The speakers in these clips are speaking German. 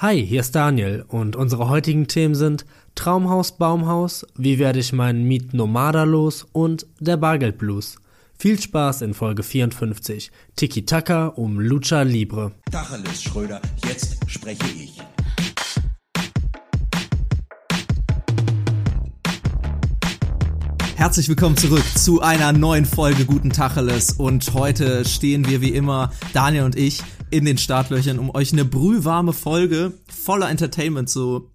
Hi, hier ist Daniel und unsere heutigen Themen sind Traumhaus, Baumhaus, wie werde ich meinen Miet Nomada los und der Bargeldblues. Viel Spaß in Folge 54. Tiki Taka um Lucha Libre. Tacheles, Schröder, jetzt spreche ich. Herzlich willkommen zurück zu einer neuen Folge Guten Tacheles und heute stehen wir wie immer, Daniel und ich, in den Startlöchern, um euch eine brühwarme Folge voller Entertainment zu,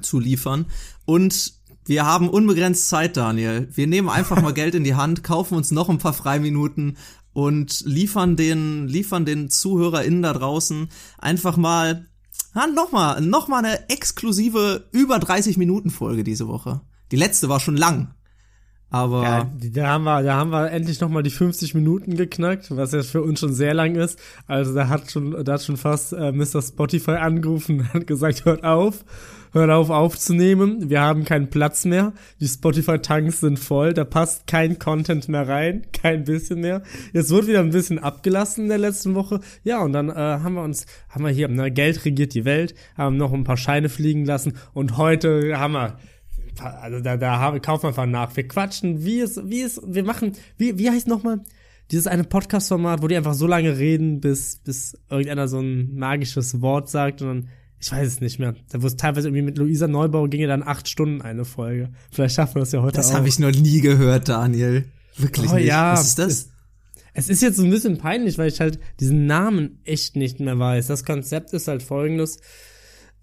zu liefern und wir haben unbegrenzt Zeit, Daniel. Wir nehmen einfach mal Geld in die Hand, kaufen uns noch ein paar Freiminuten und liefern den, liefern den ZuhörerInnen da draußen einfach mal, ah, noch mal, noch mal eine exklusive über 30 Minuten Folge diese Woche. Die letzte war schon lang. Aber ja, da haben wir, da haben wir endlich noch mal die 50 Minuten geknackt, was jetzt für uns schon sehr lang ist. Also da hat schon, da hat schon fast äh, Mr. Spotify angerufen und hat gesagt, hört auf, hört auf aufzunehmen. Wir haben keinen Platz mehr. Die Spotify-Tanks sind voll. Da passt kein Content mehr rein, kein bisschen mehr. Jetzt wurde wieder ein bisschen abgelassen in der letzten Woche. Ja, und dann äh, haben wir uns, haben wir hier, ne, Geld regiert die Welt, haben noch ein paar Scheine fliegen lassen und heute haben wir also da, da kaufen wir einfach nach. Wir quatschen, wie es, wie es, wir machen, wie, wie heißt nochmal? Dieses eine Podcast-Format, wo die einfach so lange reden, bis, bis irgendeiner so ein magisches Wort sagt und dann, ich weiß es nicht mehr. Da wo es teilweise irgendwie mit Luisa Neubau ginge dann acht Stunden eine Folge. Vielleicht schaffen wir das ja heute das auch. Das habe ich noch nie gehört, Daniel. Wirklich oh, nicht. Ja, Was ist das? Es, es ist jetzt so ein bisschen peinlich, weil ich halt diesen Namen echt nicht mehr weiß. Das Konzept ist halt folgendes.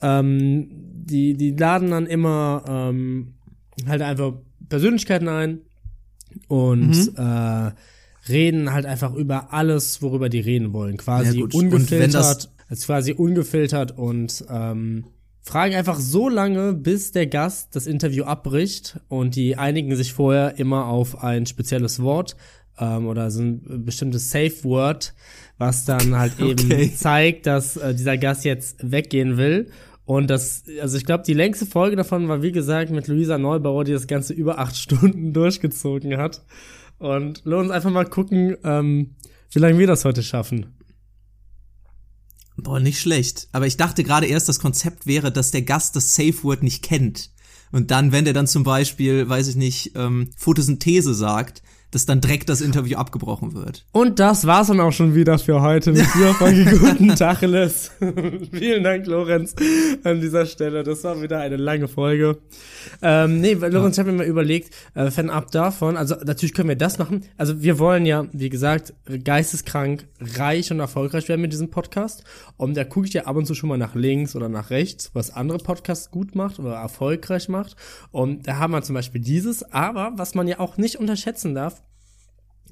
Ähm, die, die laden dann immer ähm, halt einfach Persönlichkeiten ein und mhm. äh, reden halt einfach über alles, worüber die reden wollen. Quasi ja, ungefiltert, als quasi ungefiltert und ähm, fragen einfach so lange, bis der Gast das Interview abbricht und die einigen sich vorher immer auf ein spezielles Wort ähm, oder so ein bestimmtes Safe Word, was dann halt eben okay. zeigt, dass äh, dieser Gast jetzt weggehen will. Und das, also ich glaube, die längste Folge davon war, wie gesagt, mit Luisa Neubauer, die das Ganze über acht Stunden durchgezogen hat. Und lass uns einfach mal gucken, ähm, wie lange wir das heute schaffen. Boah, nicht schlecht. Aber ich dachte gerade erst, das Konzept wäre, dass der Gast das Safe Word nicht kennt. Und dann, wenn der dann zum Beispiel, weiß ich nicht, ähm, Photosynthese sagt, dass dann direkt das Interview abgebrochen wird. Und das war's dann auch schon wieder für heute mit dieser Folge Guten Tacheles. Vielen Dank, Lorenz, an dieser Stelle. Das war wieder eine lange Folge. Ähm, nee, Lorenz, ich habe mir mal überlegt, äh, fernab davon, also natürlich können wir das machen. Also wir wollen ja, wie gesagt, geisteskrank, reich und erfolgreich werden mit diesem Podcast. Und da gucke ich ja ab und zu schon mal nach links oder nach rechts, was andere Podcasts gut macht oder erfolgreich macht. Und da haben wir zum Beispiel dieses, aber was man ja auch nicht unterschätzen darf,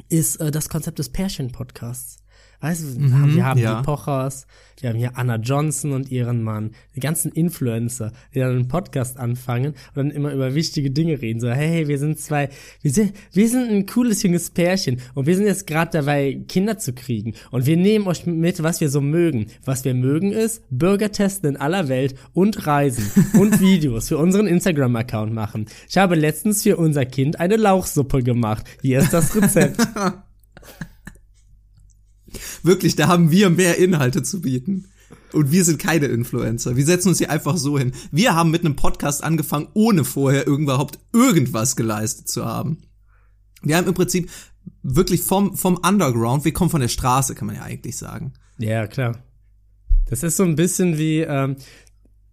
ist äh, das Konzept des Pärchen-Podcasts. Weißt du, mhm, wir haben ja. die Pochers, wir haben hier Anna Johnson und ihren Mann, die ganzen Influencer, die dann einen Podcast anfangen und dann immer über wichtige Dinge reden. So, hey, wir sind zwei, wir sind, wir sind ein cooles junges Pärchen und wir sind jetzt gerade dabei, Kinder zu kriegen. Und wir nehmen euch mit, was wir so mögen. Was wir mögen ist, Burger testen in aller Welt und Reisen und Videos für unseren Instagram-Account machen. Ich habe letztens für unser Kind eine Lauchsuppe gemacht. Hier ist das Rezept. Wirklich, da haben wir mehr Inhalte zu bieten. Und wir sind keine Influencer. Wir setzen uns hier einfach so hin. Wir haben mit einem Podcast angefangen, ohne vorher überhaupt irgendwas geleistet zu haben. Wir haben im Prinzip wirklich vom, vom Underground, wir kommen von der Straße, kann man ja eigentlich sagen. Ja, klar. Das ist so ein bisschen wie, ähm,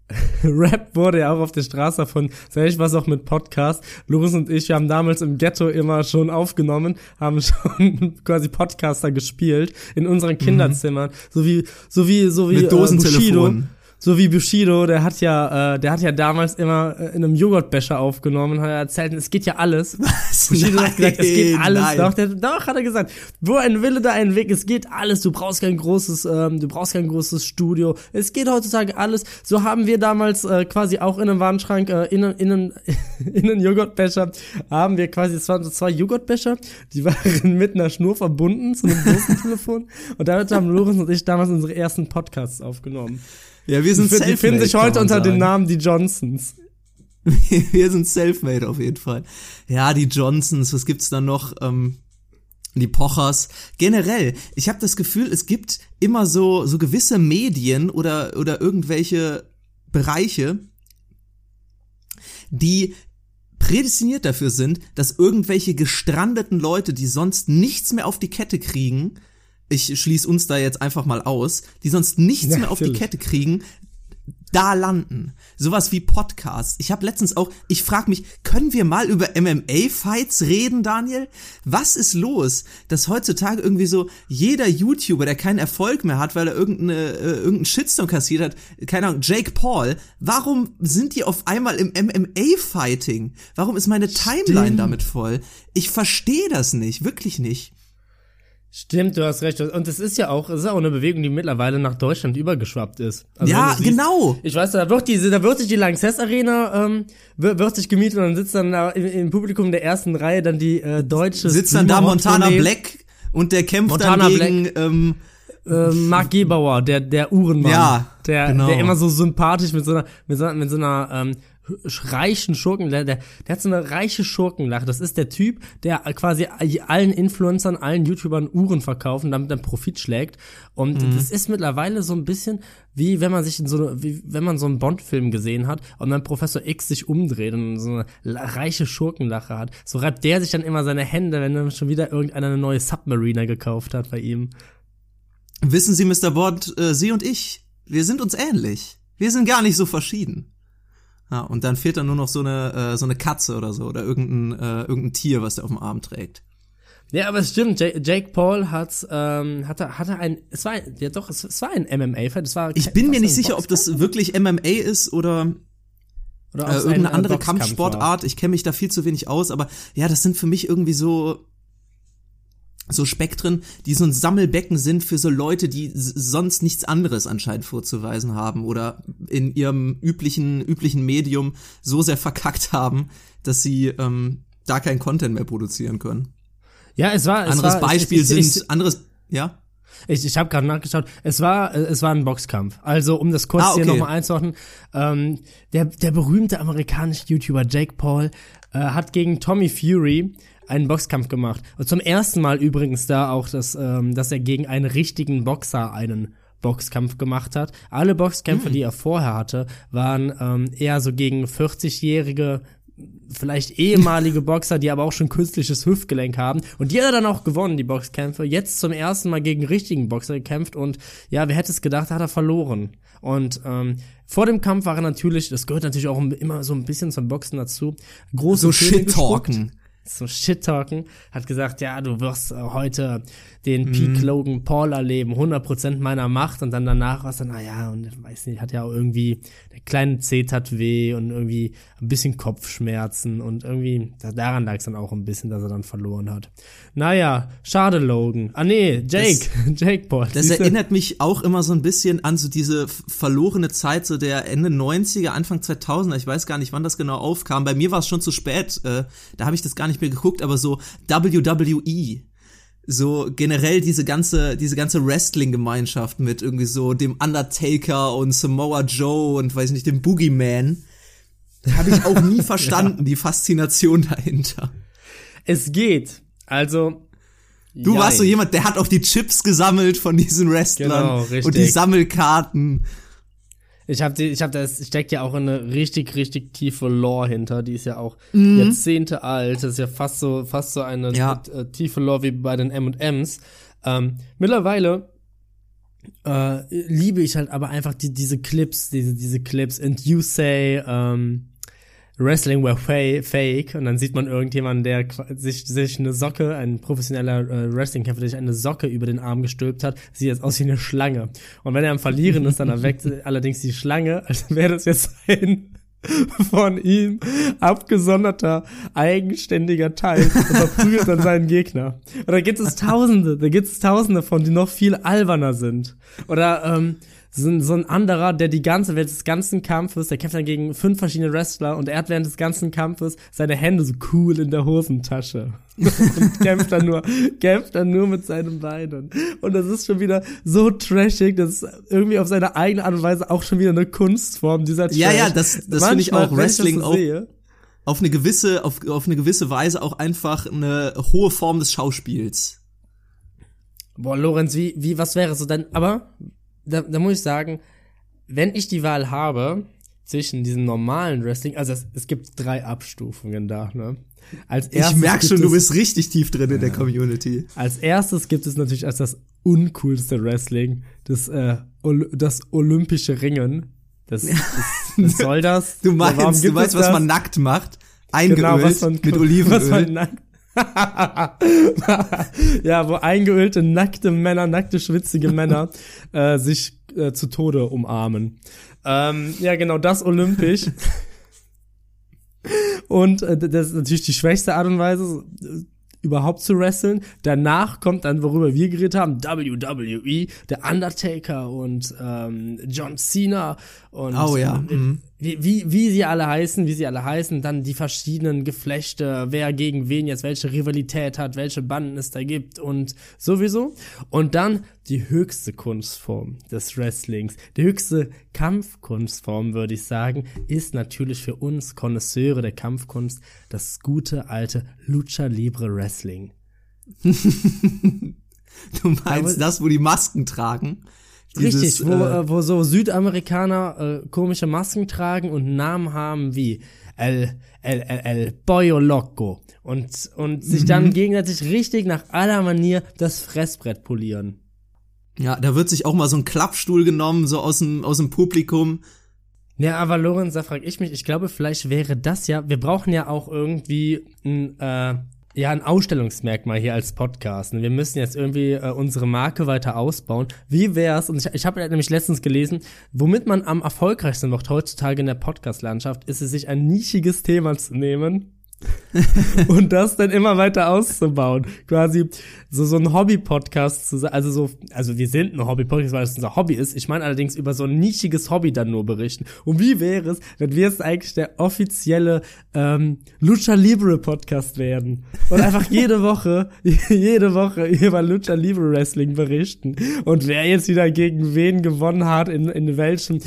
Rap wurde ja auch auf der Straße von, sag ich was auch mit Podcast. Loris und ich, wir haben damals im Ghetto immer schon aufgenommen, haben schon quasi Podcaster gespielt in unseren mhm. Kinderzimmern, mhm. so wie so wie so wie mit. Äh, so wie Bushido, der hat ja, äh, der hat ja damals immer äh, in einem Joghurtbecher aufgenommen, hat er erzählt, es geht ja alles. Was? Bushido nein, hat gesagt, es geht alles. Nein. Doch, der, doch, hat er gesagt. Wo ein Wille, da ein Weg, es geht alles. Du brauchst kein großes, ähm, du brauchst kein großes Studio. Es geht heutzutage alles. So haben wir damals äh, quasi auch in einem Wandschrank, äh, in, in, in, in einem Joghurtbecher, haben wir quasi, es waren so zwei Joghurtbecher, die waren mit einer Schnur verbunden zu einem großen Telefon. Und damit haben Lorenz und ich damals unsere ersten Podcasts aufgenommen. Ja, wir sind selfmade. Die finden sich heute unter sagen. dem Namen die Johnsons. wir sind selfmade auf jeden Fall. Ja, die Johnsons, was gibt's da noch? Ähm, die Pochers. Generell, ich habe das Gefühl, es gibt immer so so gewisse Medien oder oder irgendwelche Bereiche, die prädestiniert dafür sind, dass irgendwelche gestrandeten Leute, die sonst nichts mehr auf die Kette kriegen, ich schließe uns da jetzt einfach mal aus, die sonst nichts Ja, mehr auf die. Kette kriegen, da landen. Sowas wie Podcasts. Ich habe letztens auch, ich frage mich, können wir mal über MMA-Fights reden, Daniel? Was ist los, dass heutzutage irgendwie so jeder YouTuber, der keinen Erfolg mehr hat, weil er irgendeine, äh, irgendeinen Shitstorm kassiert hat, keine Ahnung, Jake Paul, warum sind die auf einmal im MMA-Fighting? Warum ist meine Timeline Stimmt. damit voll? Ich verstehe das nicht, wirklich nicht. Stimmt, du hast recht. Und es ist ja auch, es ist auch eine Bewegung, die mittlerweile nach Deutschland übergeschwappt ist. Also Ja, siehst- genau. Ich weiß, da wird diese, da wird sich die Lanxess Arena, ähm, wird, wird sich gemietet und dann sitzt dann da im, im Publikum der ersten Reihe dann die äh, deutsche Sitzt dann da Montana. Black und der kämpft Montana dann gegen, ähm, äh, Mark Gebauer, der der Uhrenmann, Ja, der genau. der immer so sympathisch mit so einer mit so einer, mit so einer ähm, reichen Schurken, der, der der hat so eine reiche Schurkenlache. Das ist der Typ, der quasi allen Influencern, allen YouTubern Uhren verkauft und damit dann Profit schlägt. Und Mhm. das ist mittlerweile so ein bisschen wie wenn man sich in so wie wenn man so einen Bond-Film gesehen hat und dann Professor X sich umdreht und so eine reiche Schurkenlache hat. So reibt der sich dann immer seine Hände, wenn dann schon wieder irgendeiner eine neue Submariner gekauft hat bei ihm. Wissen Sie, Mr. Bond, äh, Sie und ich, wir sind uns ähnlich. Wir sind gar nicht so verschieden. Ja, und dann fehlt dann nur noch so eine, äh, so eine Katze oder so oder irgendein, äh, irgendein Tier, was der auf dem Arm trägt. Ja, aber es stimmt. Jake, Jake Paul hat, ähm, hatte, hatte ein, es war, ja doch, es, es war ein MMA-Fight. Es war Ich bin mir nicht ein sicher, ob das wirklich MMA ist oder oder äh, ein, irgendeine äh, andere Boxkampf war. Kampfsportart. Ich kenne mich da viel zu wenig aus, aber ja, das sind für mich irgendwie so so Spektren, die so ein Sammelbecken sind für so Leute, die sonst nichts anderes anscheinend vorzuweisen haben oder in ihrem üblichen üblichen Medium so sehr verkackt haben, dass sie ähm, da keinen Content mehr produzieren können. Ja, es war, es Anderes war, Beispiel ich, ich, sind anderes ja Ich, ich habe gerade nachgeschaut. Es war, es war ein Boxkampf. Also um das kurz Ah, okay. hier nochmal einzuordnen: ähm, der, der berühmte amerikanische YouTuber Jake Paul äh, hat gegen Tommy Fury einen Boxkampf gemacht. Und zum ersten Mal übrigens da auch, dass, ähm, dass er gegen einen richtigen Boxer einen Boxkampf gemacht hat. Alle Boxkämpfe, die er vorher hatte, waren ähm, eher so gegen 40-jährige vielleicht ehemalige Boxer, die aber auch schon künstliches Hüftgelenk haben. Und die hat er dann auch gewonnen, die Boxkämpfe. Jetzt zum ersten Mal gegen richtigen Boxer gekämpft und ja, wer hätte es gedacht, hat er verloren. Und ähm, vor dem Kampf war er natürlich, das gehört natürlich auch immer so ein bisschen zum Boxen dazu, große so Töne Shit talken. so Shit-Talken, hat gesagt, ja, du wirst äh, heute Mhm. den Peak Logan Paul erleben, 100% meiner Macht und dann danach war es dann, naja, und weiß nicht, hat ja auch irgendwie, der kleine C tat weh und irgendwie ein bisschen Kopfschmerzen und irgendwie, da- daran lag es dann auch ein bisschen, dass er dann verloren hat. Naja, schade Logan. Ah nee, Jake, Jake Paul. Das Siehste? erinnert mich auch immer so ein bisschen an so diese verlorene Zeit, so der Ende 90er, Anfang 2000er. Ich weiß gar nicht, wann das genau aufkam. Bei mir war es schon zu spät. Äh, da habe ich das gar nicht mehr geguckt, aber so WWE. So generell diese ganze, diese ganze Wrestling-Gemeinschaft mit irgendwie so dem Undertaker und Samoa Joe und weiß nicht, dem Boogeyman. Habe ich auch nie verstanden, die Faszination dahinter. Es geht. Also, Du warst so jein. jemand, der hat auch die Chips gesammelt von diesen Wrestlern Genau, und die Sammelkarten. Ich habe ich hab das steckt ja auch eine richtig richtig tiefe Lore hinter, die ist ja auch Jahrzehnte alt, das ist ja fast so fast so eine Ja. äh, tiefe Lore wie bei den M&Ms. Ähm, mittlerweile äh, liebe ich halt aber einfach die, diese Clips, diese diese Clips and you say ähm, Wrestling were fa fake und dann sieht man irgendjemanden, der sich, sich eine Socke, ein professioneller äh, Wrestling-Kämpfer, der sich eine Socke über den Arm gestülpt hat, sieht jetzt aus wie eine Schlange. Und wenn er am Verlieren ist, dann erweckt allerdings die Schlange, als wäre das jetzt ein von ihm abgesonderter, eigenständiger Teil und verprügelt dann seinen Gegner. Und da gibt es Tausende, da gibt es Tausende von, die noch viel alberner sind. Oder ähm, so, ein- so ein anderer, der die ganze Welt des ganzen Kampfes, der kämpft dann gegen fünf verschiedene Wrestler und er hat während des ganzen Kampfes seine Hände so cool in der Hosentasche. und kämpft dann nur, kämpft dann nur mit seinen Beinen. Und das ist schon wieder so trashig, das ist irgendwie auf seine eigene Art und Weise auch schon wieder eine Kunstform dieser Trash. Ja, ja, das- das finde ich auch Wrestling so auch- sehe, Auf eine gewisse, auf, auf eine gewisse Weise auch einfach eine hohe Form des Schauspiels. Boah, Lorenz, wie, wie, was wäre so dein, aber, da, da muss ich sagen, wenn ich die Wahl habe zwischen diesem normalen Wrestling, also es, es gibt drei Abstufungen da, ne? Als Ich erstes merk gibt schon, du bist richtig tief drin in der Community. Als erstes gibt es natürlich als das uncoolste Wrestling das, äh, Ol das olympische Ringen. Das, das, was soll das? Du meinst, du es was das? man nackt macht? Eingeölt Genau, was man, mit Was Olivenöl. man nackt. ja, wo eingeölte, nackte Männer, nackte, schwitzige Männer äh, sich äh, zu Tode umarmen. Ähm, ja, genau, das olympisch. Und äh, das ist natürlich die schwächste Art und Weise, äh, überhaupt zu wresteln. Danach kommt dann, worüber wir geredet haben, WWE, der Undertaker und ähm, John Cena und Oh ja, äh, mhm. Wie, wie, wie sie alle heißen, wie sie alle heißen, dann die verschiedenen Geflechte, wer gegen wen jetzt welche Rivalität hat, welche Banden es da gibt und sowieso. Und dann die höchste Kunstform des Wrestlings, die höchste Kampfkunstform, würde ich sagen, ist natürlich für uns Konnoisseure der Kampfkunst das gute alte Lucha Libre Wrestling. Du meinst Aber- das, wo die Masken tragen? Richtig, Dieses, wo, äh, äh, wo so Südamerikaner äh, komische Masken tragen und Namen haben wie El, El, El, El Pollo Loco und, und sich Mhm. dann gegenseitig richtig nach aller Manier das Fressbrett polieren. ja, da wird sich auch mal so ein Klappstuhl genommen, so aus dem, aus dem Publikum. Ja, aber Lorenz, da frage ich mich, ich glaube, vielleicht wäre das ja, wir brauchen ja auch irgendwie ein, äh, ja, ein Ausstellungsmerkmal hier als Podcast. Wir müssen jetzt irgendwie äh, unsere Marke weiter ausbauen. Wie wär's, und ich, ich habe nämlich letztens gelesen, womit man am erfolgreichsten wird heutzutage in der Podcast-Landschaft, ist es, sich ein nischiges Thema zu nehmen und das dann immer weiter auszubauen. Quasi so, so ein Hobby-Podcast zu sein. Also so, also wir sind ein Hobby-Podcast, weil es unser Hobby ist. Ich meine allerdings über so ein nischiges Hobby dann nur berichten. Und wie wäre es, wenn wir jetzt eigentlich der offizielle ähm, Lucha Libre Podcast werden und einfach jede Woche, jede Woche über Lucha Libre Wrestling berichten und wer jetzt wieder gegen wen gewonnen hat, in, in welchem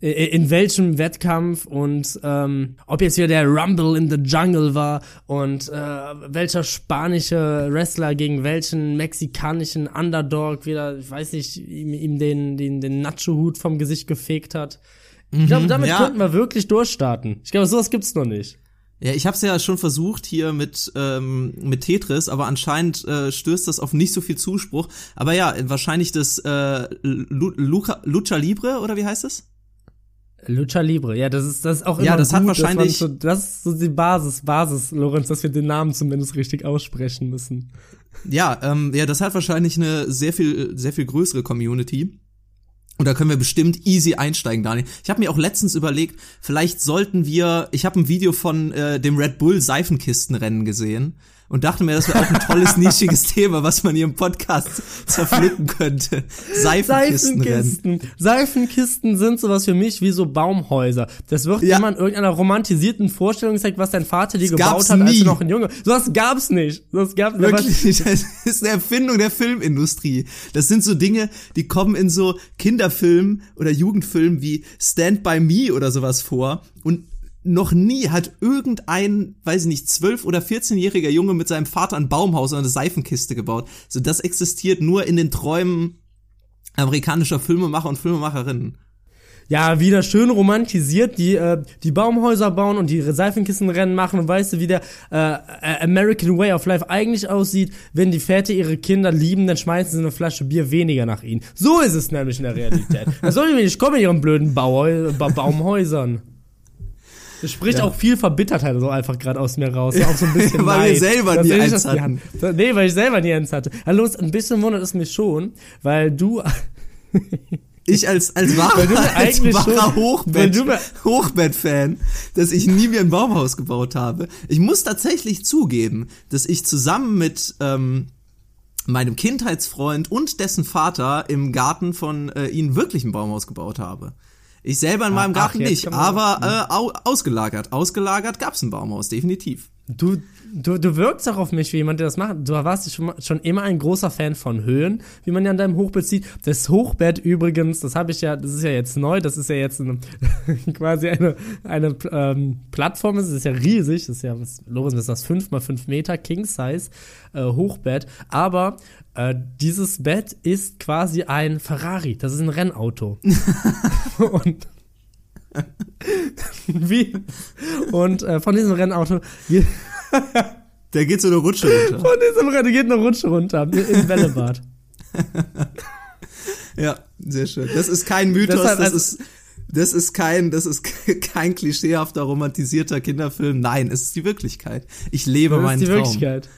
in welchem Wettkampf und ähm, ob jetzt wieder der Rumble in the Jungle war und äh, welcher spanische Wrestler gegen welchen mexikanischen Underdog wieder, ich weiß nicht, ihm, ihm den, den, den Nacho-Hut vom Gesicht gefegt hat. Ich glaube, damit ja. könnten wir wirklich durchstarten. Ich glaube, sowas gibt's noch nicht. Ja, ich hab's ja schon versucht hier mit, ähm, mit Tetris, aber anscheinend äh, stößt das auf nicht so viel Zuspruch. Aber ja, wahrscheinlich das äh, Lu Luca, Lucha Libre, oder wie heißt es? Lucha Libre, ja, das ist das ist auch Ja, immer das hat gut, man wahrscheinlich- so, das ist so die Basis, Basis, Lorenz, dass wir den Namen zumindest richtig aussprechen müssen. Ja, ähm, ja, das hat wahrscheinlich eine sehr viel, sehr viel größere Community. Und da können wir bestimmt easy einsteigen, Daniel. Ich habe mir auch letztens überlegt, vielleicht sollten wir, ich habe ein Video von äh, dem Red Bull Seifenkistenrennen gesehen und dachte mir, das wäre auch ein tolles, nischiges Thema, was man hier im Podcast zerpflücken könnte. Seifenkistenrennen. Seifenkisten. Seifenkisten sind sowas für mich wie so Baumhäuser. Das wird Ja. immer in irgendeiner romantisierten Vorstellung gezeigt, was dein Vater dir Das gebaut hat, als nie. du noch ein Junge. Sowas gab's nicht. Das gab's Wirklich, das ist eine Erfindung der Filmindustrie. Das sind so Dinge, die kommen in so Kinderfilmen oder Jugendfilmen wie Stand By Me oder sowas vor und noch nie hat irgendein, weiß ich nicht, 12- oder 14-jähriger Junge mit seinem Vater ein Baumhaus oder eine Seifenkiste gebaut. So, das existiert nur in den Träumen amerikanischer Filmemacher und Filmemacherinnen. Ja, wieder schön romantisiert, die, äh, die Baumhäuser bauen und die Seifenkistenrennen machen und weißt du, wie der äh, American Way of Life eigentlich aussieht, wenn die Väter ihre Kinder lieben, dann schmeißen sie eine Flasche Bier weniger nach ihnen. So ist es nämlich in der Realität. Da soll ich mir nicht kommen mit ihren blöden Bauhäu ba Baumhäusern. Das spricht Ja. auch viel Verbittertheit so einfach gerade aus mir raus. Auch so ein bisschen Weil wir Neid. selber Das nie eins hatten. haben. Nee, weil ich selber nie eins hatte. Hallo, ein bisschen wundert es mich schon, weil du Ich als, als wahrer, als wahrer Hochbett, Hochbett-Fan, dass ich nie mir ein Baumhaus gebaut habe. Ich muss tatsächlich zugeben, dass ich zusammen mit ähm, meinem Kindheitsfreund und dessen Vater im Garten von äh, ihnen wirklich ein Baumhaus gebaut habe. Ich selber in meinem ach, Garten nicht, aber äh, au ausgelagert. Ausgelagert gab's ein Baumhaus, definitiv. Du, du, du wirkst auch auf mich wie jemand, der das macht. Du warst schon, schon immer ein großer Fan von Höhen, wie man ja an deinem Hochbett sieht. Das Hochbett übrigens, das habe ich ja, das ist ja jetzt neu, das ist ja jetzt eine, quasi eine, eine ähm, Plattform, es ist ja riesig, das ist ja, was, Lorenz, ist das 5 mal 5 Meter King Size äh, Hochbett. Aber äh, dieses Bett ist quasi ein Ferrari, das ist ein Rennauto. Und wie? Und äh, von diesem Rennauto Da geht so eine Rutsche runter. Von diesem Rennen geht eine Rutsche runter im Bällebad. ja, sehr schön. Das ist kein Mythos, Deshalb, das also- ist das ist kein das ist kein klischeehafter romantisierter Kinderfilm. Nein, es ist die Wirklichkeit. Ich lebe Das meinen ist die Traum. Wirklichkeit.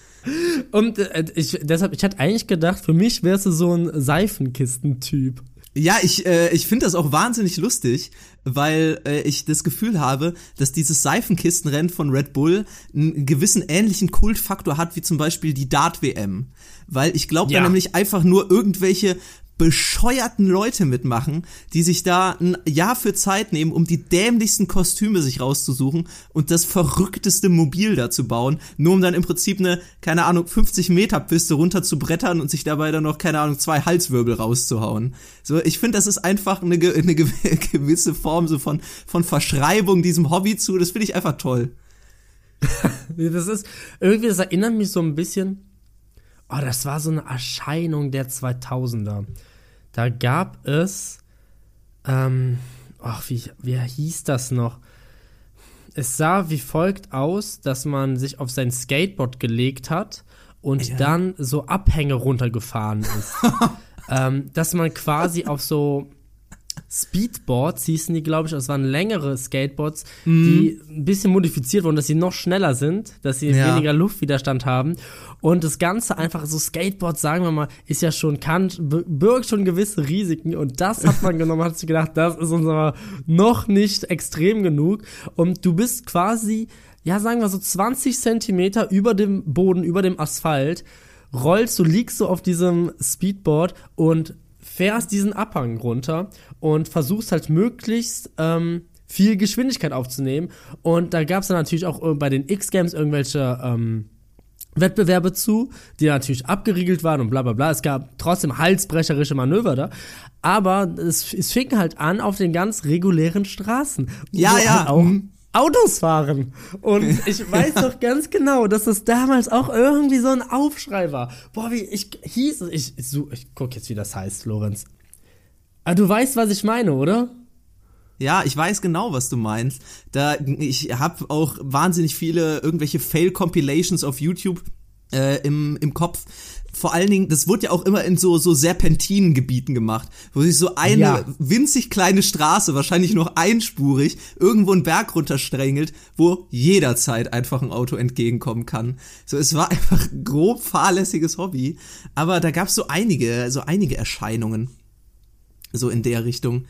Und äh, ich, deshalb, ich hatte eigentlich gedacht, für mich wärst du so ein Seifenkistentyp. Ja, ich, äh, ich finde das auch wahnsinnig lustig, weil äh, ich das Gefühl habe, dass dieses Seifenkistenrennen von Red Bull einen gewissen ähnlichen Kultfaktor hat wie zum Beispiel die Dart-WM. Weil ich glaube, Ja. da nämlich einfach nur irgendwelche bescheuerten Leute mitmachen, die sich da ein Jahr für Zeit nehmen, um die dämlichsten Kostüme sich rauszusuchen und das verrückteste Mobil dazu bauen, nur um dann im Prinzip eine, keine Ahnung, 50 Meter Piste runter zu brettern und sich dabei dann noch, keine Ahnung, zwei Halswirbel rauszuhauen. So, ich finde, das ist einfach eine, eine ge- gewisse Form so von, von Verschreibung diesem Hobby zu, das finde ich einfach toll. Das ist, irgendwie, das erinnert mich so ein bisschen, oh, das war so eine Erscheinung der 2000er. Da gab es, ähm, ach, wie, wie hieß das noch? Es sah wie folgt aus, dass man sich auf sein Skateboard gelegt hat und dann so Abhänge runtergefahren ist. ähm, dass man quasi auf so Speedboards hießen die, glaube ich, das waren längere Skateboards, die ein bisschen modifiziert wurden, dass sie noch schneller sind, dass sie Ja. weniger Luftwiderstand haben. Und das Ganze einfach so Skateboard, sagen wir mal, ist ja schon Kant, b- birgt schon gewisse Risiken. Und das hat man genommen, hat sich gedacht, das ist uns aber noch nicht extrem genug. Und du bist quasi, ja, sagen wir so 20 Zentimeter über dem Boden, über dem Asphalt, rollst du, liegst du auf diesem Speedboard und fährst diesen Abhang runter und versuchst halt möglichst ähm, viel Geschwindigkeit aufzunehmen. Und da gab es dann natürlich auch äh, bei den X-Games irgendwelche ähm, Wettbewerbe zu, die natürlich abgeriegelt waren und bla bla bla. Es gab trotzdem halsbrecherische Manöver da. Aber es, es fing halt an auf den ganz regulären Straßen. Ja, wo ja, Halt auch mhm. Autos fahren. Und ich weiß doch ganz genau, dass das damals auch irgendwie so ein Aufschrei war. Boah, wie ich hieß es. Ich, ich, ich guck jetzt, wie das heißt, Lorenz. Aber du weißt, was ich meine, oder? Ja, ich weiß genau, was du meinst. Da ich habe auch wahnsinnig viele irgendwelche Fail-Compilations auf YouTube äh, im, im Kopf. Vor allen Dingen, das wurde ja auch immer in so so Serpentinengebieten gemacht, wo sich so eine Ja. winzig kleine Straße, wahrscheinlich noch einspurig, irgendwo einen Berg runtersträngelt, wo jederzeit einfach ein Auto entgegenkommen kann. So, es war einfach ein grob fahrlässiges Hobby, aber da gab's so einige, so einige Erscheinungen so in der Richtung.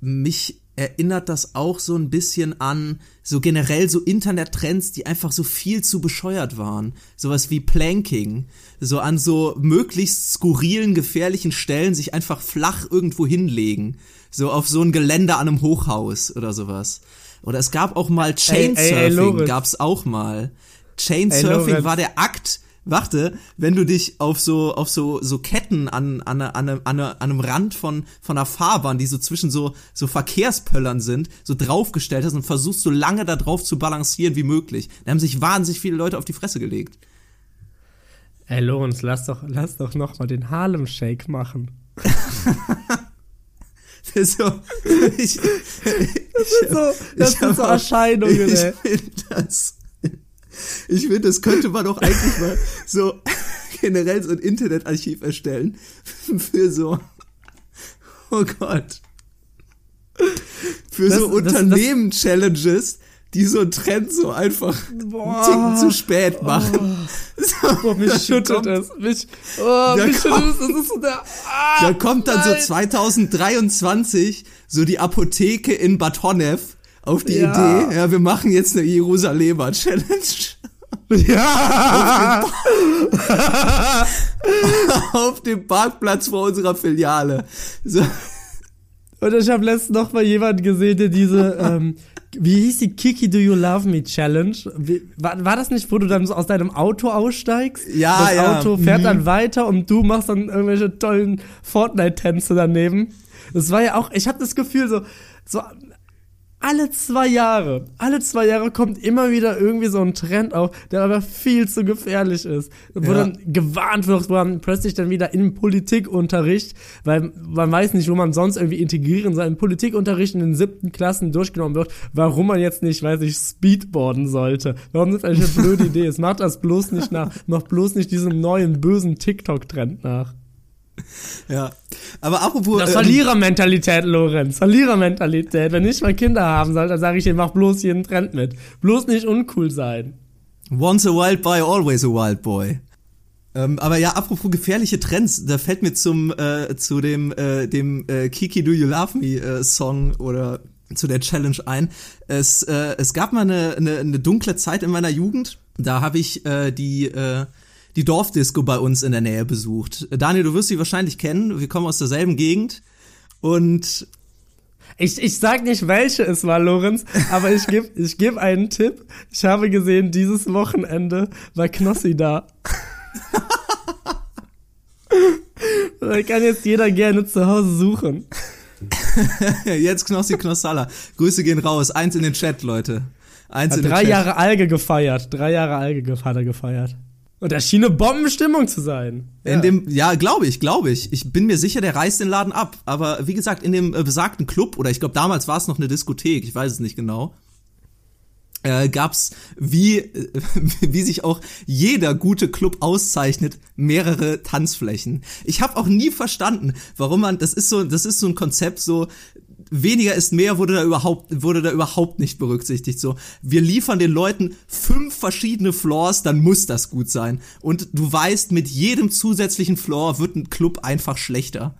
Mich erinnert das auch so ein bisschen an so generell so Internettrends, die einfach so viel zu bescheuert waren. Sowas wie Planking. So an so möglichst skurrilen, gefährlichen Stellen sich einfach flach irgendwo hinlegen. So auf so ein Geländer an einem Hochhaus oder sowas. Oder es gab auch mal ey, ey, Chainsurfing, Lorenz. gab's auch mal. Chainsurfing war der Akt, warte, wenn du dich auf so auf so so Ketten an an an, an, an, einem Rand von von einer Fahrbahn, die so zwischen so so Verkehrspöllern sind, so draufgestellt hast und versuchst so lange da drauf zu balancieren wie möglich. Da haben sich wahnsinnig viele Leute auf die Fresse gelegt. Ey, Lorenz, lass doch, lass doch noch mal den Harlem Shake machen. so, ich, So, das Ich sind hab so auch- Erscheinungen, ich ey. finde das. Ich finde, das könnte man doch eigentlich mal so generell so ein Internetarchiv erstellen für so. Oh Gott. Für Das- so das- das- Unternehmen-Challenges, die so einen Trend so einfach Boah. einen Ticken zu spät machen. So, Boah, mich schüttelt es. Mich, oh, Da mich schüttelt kommt- es. Das ist so der, ah, Da kommt dann so nein. 2023 so die Apotheke in Bad Honnef auf die Ja. Idee, ja, wir machen jetzt eine Jerusalemer Challenge. Ja! auf dem Parkplatz vor unserer Filiale. So, Und ich habe letztens noch mal jemanden gesehen, der diese, ähm, wie hieß die Kiki Do You Love Me Challenge? Wie, war, war das nicht, wo du dann so aus deinem Auto aussteigst? Ja, das ja. Auto fährt Mhm. dann weiter und du machst dann irgendwelche tollen Fortnite-Tänze daneben. Das war ja auch, ich habe das Gefühl, so, so alle zwei Jahre, alle zwei Jahre kommt immer wieder irgendwie so ein Trend auf, der aber viel zu gefährlich ist. Wo Ja. dann gewarnt wird, wo man plötzlich dann wieder in Politikunterricht, weil man weiß nicht, wo man sonst irgendwie integrieren soll, in Politikunterricht in den siebten Klassen durchgenommen wird, warum man jetzt nicht, weiß ich, Speedboarden sollte. Warum das eigentlich eine blöde Idee ist. Macht das bloß nicht nach, macht bloß nicht diesem neuen bösen TikTok-Trend nach. Ja. Aber apropos. Das Verlierermentalität, Lorenz. Verlierermentalität. Wenn ich mal Kinder haben soll, dann sage ich dir, mach bloß jeden Trend mit. Bloß nicht uncool sein. Once a wild boy, always a wild boy. Ähm, aber ja, apropos gefährliche Trends, da fällt mir zum äh, zu dem äh, dem äh, Kiki Do You Love Me äh, Song oder zu der Challenge ein. Es äh, es gab mal eine, eine, eine dunkle Zeit in meiner Jugend. Da habe ich äh, die äh, die Dorfdisco bei uns in der Nähe besucht. Daniel, du wirst sie wahrscheinlich kennen. Wir kommen aus derselben Gegend und Ich, ich sag nicht, welche es war, Lorenz, aber ich geb, ich geb einen Tipp. Ich habe gesehen, dieses Wochenende war Knossi da. da kann jetzt jeder gerne zu Hause suchen. jetzt Knossi Knossalla. Grüße gehen raus. Eins in den Chat, Leute. Eins Hat in den drei Chat. Jahre Alge gefeiert. Drei Jahre Alge ge- hat er gefeiert. Und da schien eine Bombenstimmung zu sein. In dem, ja, glaube ich, glaube ich. Ich bin mir sicher, der reißt den Laden ab. Aber wie gesagt, in dem äh, besagten Club, oder ich glaube, damals war es noch eine Diskothek, ich weiß es nicht genau, äh, gab's wie, äh, wie sich auch jeder gute Club auszeichnet, mehrere Tanzflächen. Ich habe auch nie verstanden, warum man, das ist so, das ist so ein Konzept, so, weniger ist mehr wurde da überhaupt wurde da überhaupt nicht berücksichtigt so wir liefern den Leuten fünf verschiedene Floors dann muss das gut sein und du weißt mit jedem zusätzlichen Floor wird ein Club einfach schlechter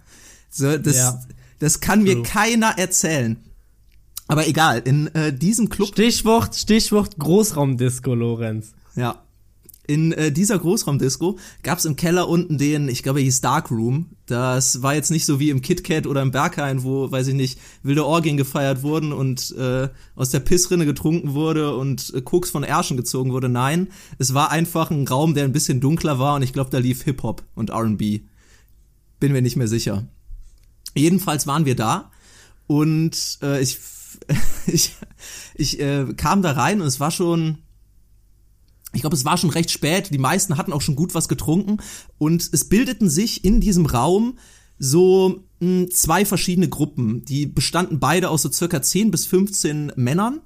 so das Ja. das kann mir True. keiner erzählen aber egal in äh, diesem Club Stichwort, Stichwort Großraumdisco, Lorenz. ja in äh, dieser Großraumdisco gab's im Keller unten den, ich glaube, hieß Dark Room. Das war jetzt nicht so wie im KitKat oder im Berghain, wo, weiß ich nicht, wilde Orgien gefeiert wurden und äh, aus der Pissrinne getrunken wurde und äh, Koks von Ärschen gezogen wurde. Nein, es war einfach ein Raum, der ein bisschen dunkler war und ich glaube, da lief Hip-Hop und R&B. Bin mir nicht mehr sicher. Jedenfalls waren wir da und äh, ich, ich, ich äh, kam da rein und es war schon ich glaube, es war schon recht spät, die meisten hatten auch schon gut was getrunken und es bildeten sich in diesem Raum so mh, zwei verschiedene Gruppen. Die bestanden beide aus so circa 10 bis 15 Männern.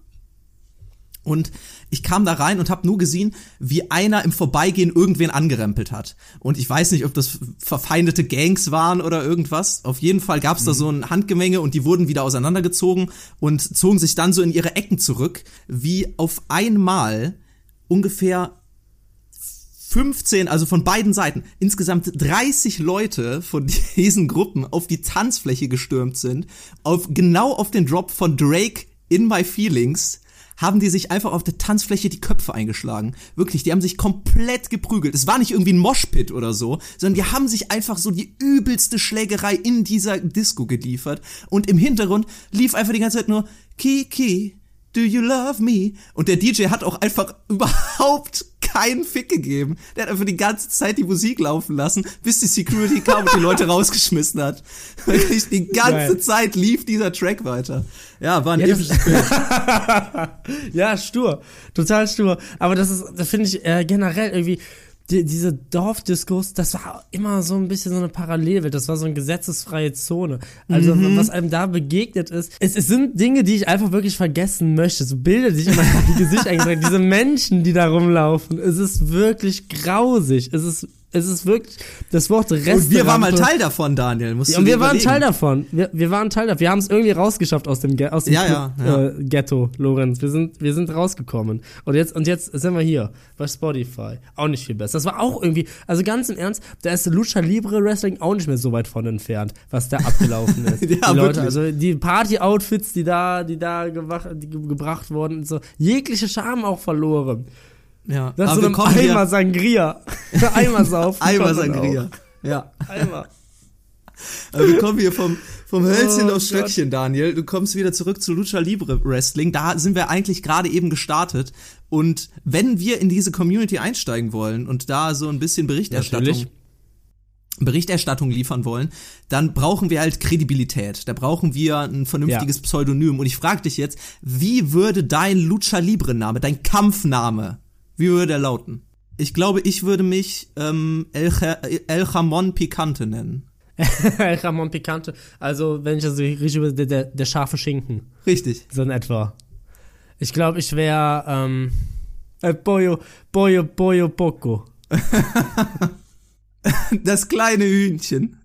Und ich kam da rein und habe nur gesehen, wie einer im Vorbeigehen irgendwen angerempelt hat. Und ich weiß nicht, ob das verfeindete Gangs waren oder irgendwas. Auf jeden Fall gab es da so ein Handgemenge und die wurden wieder auseinandergezogen und zogen sich dann so in ihre Ecken zurück, wie auf einmal ungefähr 15, also von beiden Seiten, insgesamt 30 Leute von diesen Gruppen auf die Tanzfläche gestürmt sind, auf, genau auf den Drop von Drake in My Feelings, haben die sich einfach auf der Tanzfläche die Köpfe eingeschlagen. Wirklich, die haben sich komplett geprügelt. Es war nicht irgendwie ein Moshpit oder so, sondern die haben sich einfach so die übelste Schlägerei in dieser Disco geliefert. Und im Hintergrund lief einfach die ganze Zeit nur Kiki, do you love me? Und der DJ hat auch einfach überhaupt keinen Fick gegeben. Der hat einfach die ganze Zeit die Musik laufen lassen, bis die Security kam und die Leute rausgeschmissen hat. Wirklich die ganze Geil. Zeit lief dieser Track weiter. Ja, war ein Ja. Ja, stur. Total stur. Aber das ist, das finde ich äh, generell irgendwie, die, diese Dorfdiskos, das war immer so ein bisschen so eine Parallelwelt. Das war so eine gesetzesfreie Zone. Also, was einem da begegnet ist, es, es sind Dinge, die ich einfach wirklich vergessen möchte. So Bilder, die ich immer in die Gesicht eingetragen Diese Menschen, die da rumlaufen. Es ist wirklich grausig. Es ist, es ist wirklich, das Wort Restaurant. Und wir waren mal Teil davon, Daniel. Musst Ja, und wir waren. Teil davon. Wir, wir waren Teil davon. Wir haben es irgendwie rausgeschafft aus dem, aus dem Ja, ja, ja. Äh, Ghetto, Lorenz. Wir sind, wir sind rausgekommen. Und jetzt, und jetzt sind wir hier bei Spotify. Auch nicht viel besser. Das war auch irgendwie, also ganz im Ernst, da ist Lucha Libre Wrestling auch nicht mehr so weit von entfernt, was da abgelaufen ist. Ja, die Leute, wirklich. also die Party-Outfits, die da, die da gewach, die ge gebracht wurden, so jegliche Charme auch verloren. Ja, Das ist aber so wir ein kommen Eimer hier. Sangria. Eimer saufen. Eimer Sangria. Ja. Eimer. Also wir kommen hier vom, vom Hölzchen Oh aufs Gott. Stöckchen, Daniel. Du kommst wieder zurück zu Lucha Libre Wrestling. Da sind wir eigentlich gerade eben gestartet. Und wenn wir in diese Community einsteigen wollen und da so ein bisschen Berichterstattung, Natürlich. Berichterstattung liefern wollen, dann brauchen wir halt Kredibilität. Da brauchen wir ein vernünftiges Pseudonym. Und ich frage dich jetzt, wie würde dein Lucha Libre Name, dein Kampfname, wie würde der lauten? Ich glaube, ich würde mich ähm, El, El Jamon Picante nennen. Ramon Picante. Also, wenn ich das richtig über der, der, scharfe Schinken. Richtig. So in etwa. Ich glaube, ich wäre, ähm, äh, Pollo, Pollo, Pollo Poco. Das kleine Hühnchen.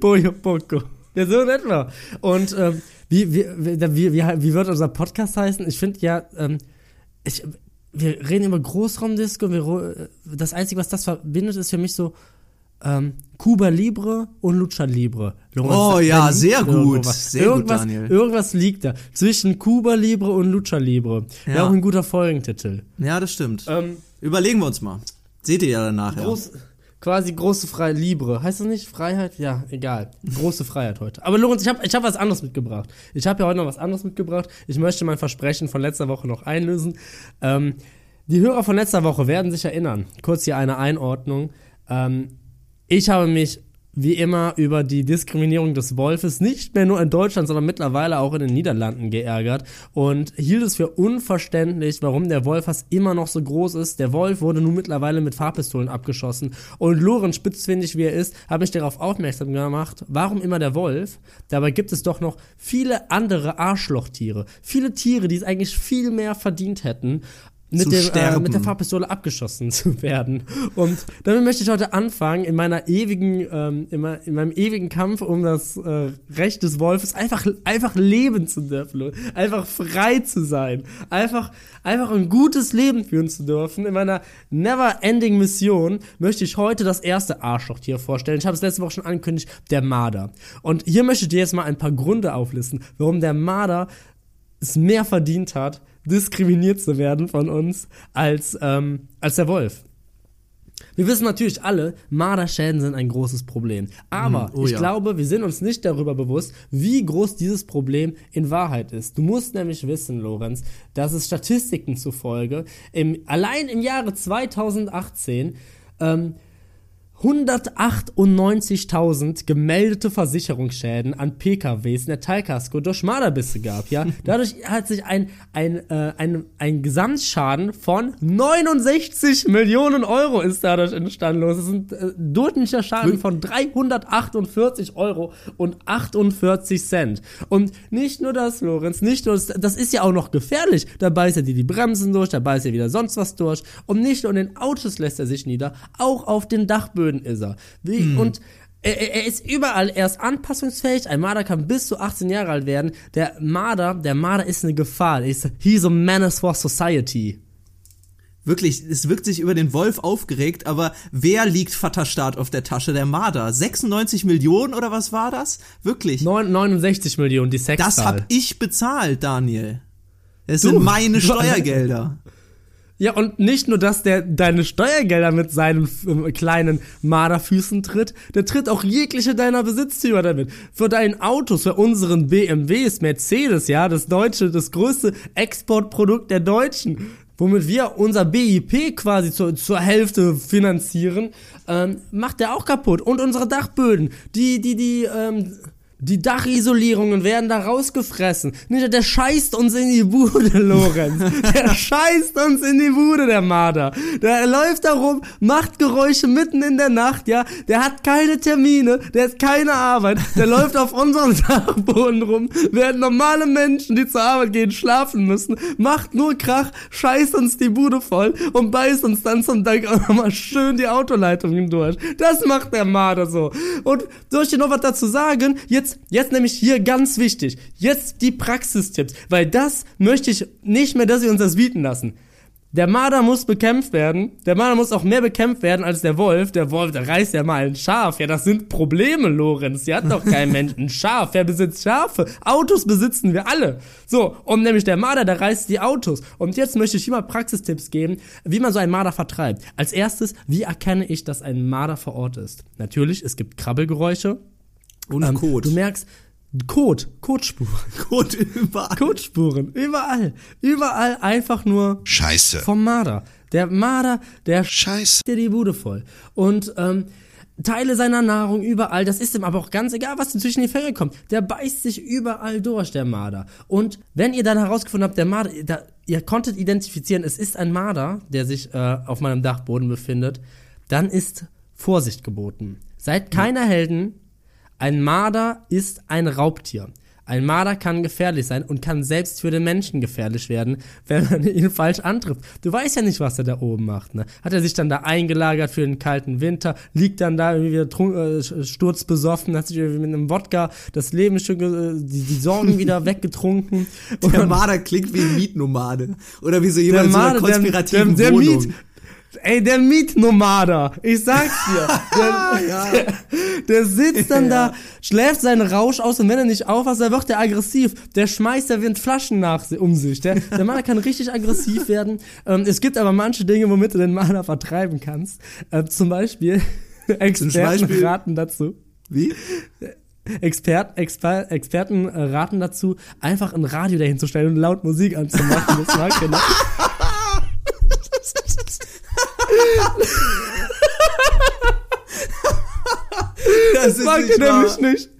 Pollo Poco. Ja, so in etwa. Und, ähm, wie, wie, wie, wie, wie, wie wird unser Podcast heißen? Ich finde ja, ähm, ich, wir reden über Großraumdisco. Wir, das Einzige, was das verbindet, ist für mich so, ähm, Cuba Libre und Lucha Libre. Irgendwas- Oh ja, sehr gut. irgendwas. Sehr gut, irgendwas, Daniel. Irgendwas liegt da. Zwischen Cuba Libre und Lucha Libre. Wäre Ja. auch ein guter Folgentitel. Ja, das stimmt. Ähm, Überlegen wir uns mal. Seht ihr ja danach. Ja. Groß, quasi große Freiheit, Libre. Heißt das nicht? Freiheit? Ja, egal. Große Freiheit heute. Aber Lorenz, ich habe ich hab was anderes mitgebracht. Ich habe ja heute noch was anderes mitgebracht. Ich möchte mein Versprechen von letzter Woche noch einlösen. Ähm, die Hörer von letzter Woche werden sich erinnern. Kurz hier eine Einordnung. Ähm, ich habe mich wie immer über die Diskriminierung des Wolfes nicht mehr nur in Deutschland, sondern mittlerweile auch in den Niederlanden geärgert und hielt es für unverständlich, warum der Wolf fast immer noch so groß ist. Der Wolf wurde nun mittlerweile mit Fahrpistolen abgeschossen und Lorenz, spitzfindig wie er ist, hat mich darauf aufmerksam gemacht, warum immer der Wolf? Dabei gibt es doch noch viele andere Arschlochtiere, viele Tiere, die es eigentlich viel mehr verdient hätten mit, dem, äh, mit der Fahrpistole abgeschossen zu werden. Und damit möchte ich heute anfangen, in meiner ewigen, ähm, in, mein, in meinem ewigen Kampf um das äh, Recht des Wolfes, einfach, einfach leben zu dürfen, einfach frei zu sein, einfach, einfach ein gutes Leben führen zu dürfen. In meiner never-ending Mission möchte ich heute das erste Arschlochtier vorstellen. Ich habe es letzte Woche schon angekündigt, der Marder. Und hier möchte ich dir jetzt mal ein paar Gründe auflisten, warum der Marder es mehr verdient hat, diskriminiert zu werden von uns, als, ähm, als der Wolf. Wir wissen natürlich alle, Marderschäden sind ein großes Problem. Aber Mm, oh ich ja. glaube, wir sind uns nicht darüber bewusst, wie groß dieses Problem in Wahrheit ist. Du musst nämlich wissen, Lorenz, dass es Statistiken zufolge im, allein im Jahre 2018 ähm, 198.000 gemeldete Versicherungsschäden an PKWs in der Teilkasko durch Marderbisse gab, ja. Dadurch hat sich ein, ein, äh, ein, ein Gesamtschaden von 69 Millionen Euro ist dadurch entstanden. Das ist ein äh, durchschnittlicher Schaden von 348 Euro und 48 Cent. Und nicht nur das, Lorenz, nicht nur das, das ist ja auch noch gefährlich. Da beißt er dir die Bremsen durch, da beißt er wieder sonst was durch. Und nicht nur in den Autos lässt er sich nieder, auch auf den Dachböden ist er. Wie, Und er, er ist überall, er ist anpassungsfähig. Ein Marder kann bis zu 18 Jahre alt werden. Der Marder, der Marder ist eine Gefahr. Er ist, he's a menace for society. Wirklich, es wirkt sich über den Wolf aufgeregt, aber wer liegt Vaterstaat auf der Tasche? Der Marder. 96 Millionen oder was war das? Wirklich. Neun- 69 Millionen, die Sexzahl. das hab ich bezahlt, Daniel. Es Du- sind meine Steuergelder. Ja, und nicht nur, dass der deine Steuergelder mit seinen ähm, kleinen Marderfüßen tritt, der tritt auch jegliche deiner Besitztümer damit. Für deinen Autos, für unseren BMWs, Mercedes, ja, das deutsche, das größte Exportprodukt der Deutschen, womit wir unser BIP quasi zur, zur Hälfte finanzieren, ähm, macht der auch kaputt. Und unsere Dachböden, die, die, die, ähm, die Dachisolierungen werden da rausgefressen. Nicht, der scheißt uns in die Bude, Lorenz. Der scheißt uns in die Bude, der Marder. Der läuft da rum, macht Geräusche mitten in der Nacht, ja. Der hat keine Termine, der hat keine Arbeit. Der läuft auf unserem Dachboden rum, während normale Menschen, die zur Arbeit gehen, schlafen müssen, macht nur Krach, scheißt uns die Bude voll und beißt uns dann zum Dank auch nochmal schön die Autoleitungen durch. Das macht der Marder so. Und soll ich dir noch was dazu sagen? Jetzt, jetzt nämlich hier ganz wichtig. Jetzt die Praxistipps, weil das möchte ich nicht mehr, dass sie uns das bieten lassen. Der Marder muss bekämpft werden. Der Marder muss auch mehr bekämpft werden als der Wolf. Der Wolf, der reißt ja mal ein Schaf. Ja, das sind Probleme, Lorenz. Die hat doch kein Mensch ein Schaf. Wer besitzt Schafe? Autos besitzen wir alle. So, und nämlich der Marder, der reißt die Autos. Und jetzt möchte ich hier mal Praxistipps geben, wie man so einen Marder vertreibt. Als erstes, wie erkenne ich, dass ein Marder vor Ort ist? Natürlich, es gibt Krabbelgeräusche. Und Ähm, Kot. Du merkst, Kot, Kotspuren. Kot überall. Kotspuren, überall. Überall einfach nur Scheiße. vom Marder. Der Marder, der Scheiße. dir die Bude voll. Und ähm, Teile seiner Nahrung überall, das ist ihm aber auch ganz egal, was zwischen die Finger kommt. Der beißt sich überall durch, der Marder. Und wenn ihr dann herausgefunden habt, der Marder, da, ihr konntet identifizieren, es ist ein Marder, der sich äh, auf meinem Dachboden befindet, dann ist Vorsicht geboten. Seid keiner Helden. Ein Marder ist ein Raubtier. Ein Marder kann gefährlich sein und kann selbst für den Menschen gefährlich werden, wenn man ihn falsch antrifft. Du weißt ja nicht, was er da oben macht. Ne? Hat er sich dann da eingelagert für den kalten Winter, liegt dann da irgendwie wieder trunk, äh, sturzbesoffen, hat sich irgendwie mit einem Wodka das Leben schon, äh, die, die Sorgen wieder weggetrunken. Der Marder klingt wie ein Mietnomade. Oder wie so jemand in so einer der, konspirativen der, der Wohnung. Miet, ey, der Mietnomader, ich sag's dir. Der, der, der sitzt dann da, schläft seinen Rausch aus und wenn er nicht aufpasst, dann wird er aggressiv. Der schmeißt der Wind Flaschen nach um sich. Der, der Marder kann richtig aggressiv werden. Ähm, es gibt aber manche Dinge, womit du den Marder vertreiben kannst. Ähm, zum Beispiel, Experten Beispiel? raten dazu. Wie? Expert, Exper, Experten äh, raten dazu, einfach ein Radio dahin zu stellen und laut Musik anzumachen. Das mag ich Das ist mag ihr nämlich nicht.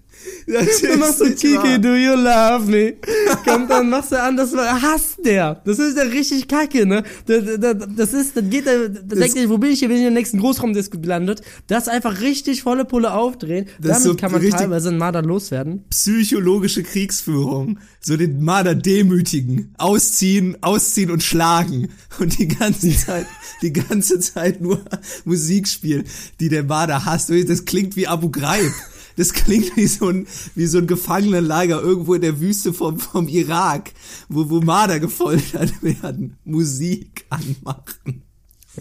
Das Dann machst du nicht wahr. Kiki, do you love me? Kommt, dann machst du an, das hasst der. Das ist ja richtig kacke, ne? Das, das, das ist, dann geht da denkt er, wo bin ich hier? Bin ich in der nächsten Großraumdisco gelandet? Das einfach richtig volle Pulle aufdrehen. Das Damit so kann man teilweise einen Marder loswerden. Psychologische Kriegsführung. So den Marder demütigen. Ausziehen, ausziehen und schlagen. Und die ganze Zeit, die ganze Zeit nur Musik spielen, die der Marder hasst. Das klingt wie Abu Ghraib. Das klingt wie so ein, wie so ein Gefangenenlager irgendwo in der Wüste vom, vom Irak, wo, wo Marder gefoltert werden. Musik anmachen.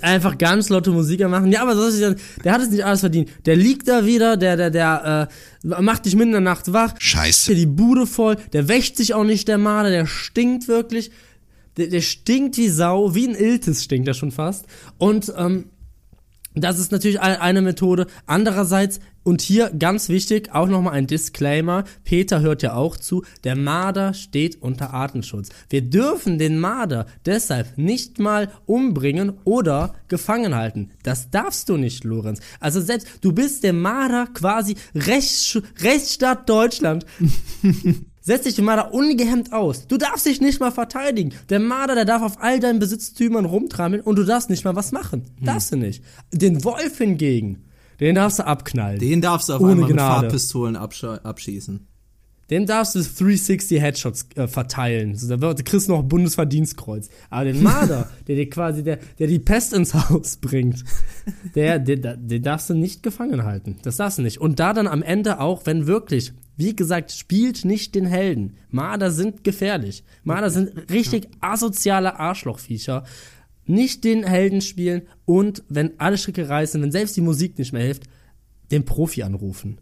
Einfach ganz laute Musiker machen. Ja, aber das ist der hat es nicht alles verdient. Der liegt da wieder, der, der, der, äh, macht dich mitten in der Nacht wach. Scheiße. Der die Bude voll, der wäscht sich auch nicht, der Marder, der stinkt wirklich. Der, der stinkt wie Sau, wie ein Iltis stinkt er schon fast. Und, ähm, das ist natürlich ein- eine Methode. Andererseits, und hier ganz wichtig, auch nochmal ein Disclaimer. Peter hört ja auch zu. Der Marder steht unter Artenschutz. Wir dürfen den Marder deshalb nicht mal umbringen oder gefangen halten. Das darfst du nicht, Lorenz. Also selbst, du bist der Marder quasi Rechts, Rechtsstaat Deutschland. Setz dich dem Marder ungehemmt aus. Du darfst dich nicht mal verteidigen. Der Marder, der darf auf all deinen Besitztümern rumtrammeln und du darfst nicht mal was machen. Darfst du nicht. Den Wolf hingegen, den darfst du abknallen. Den darfst du auf Ohne einmal mit. Farbpistolen absche- abschießen. Dem darfst du 360 Headshots äh, verteilen. So, da wird, du kriegst noch ein Bundesverdienstkreuz. Aber den Marder, der dir quasi, der, der die Pest ins Haus bringt, der, der, den darfst du nicht gefangen halten. Das darfst du nicht. Und da dann am Ende auch, wenn wirklich, wie gesagt, spielt nicht den Helden. Marder sind gefährlich. Marder sind richtig asoziale Arschlochviecher. Nicht den Helden spielen und wenn alle Stricke reißen, wenn selbst die Musik nicht mehr hilft, den Profi anrufen.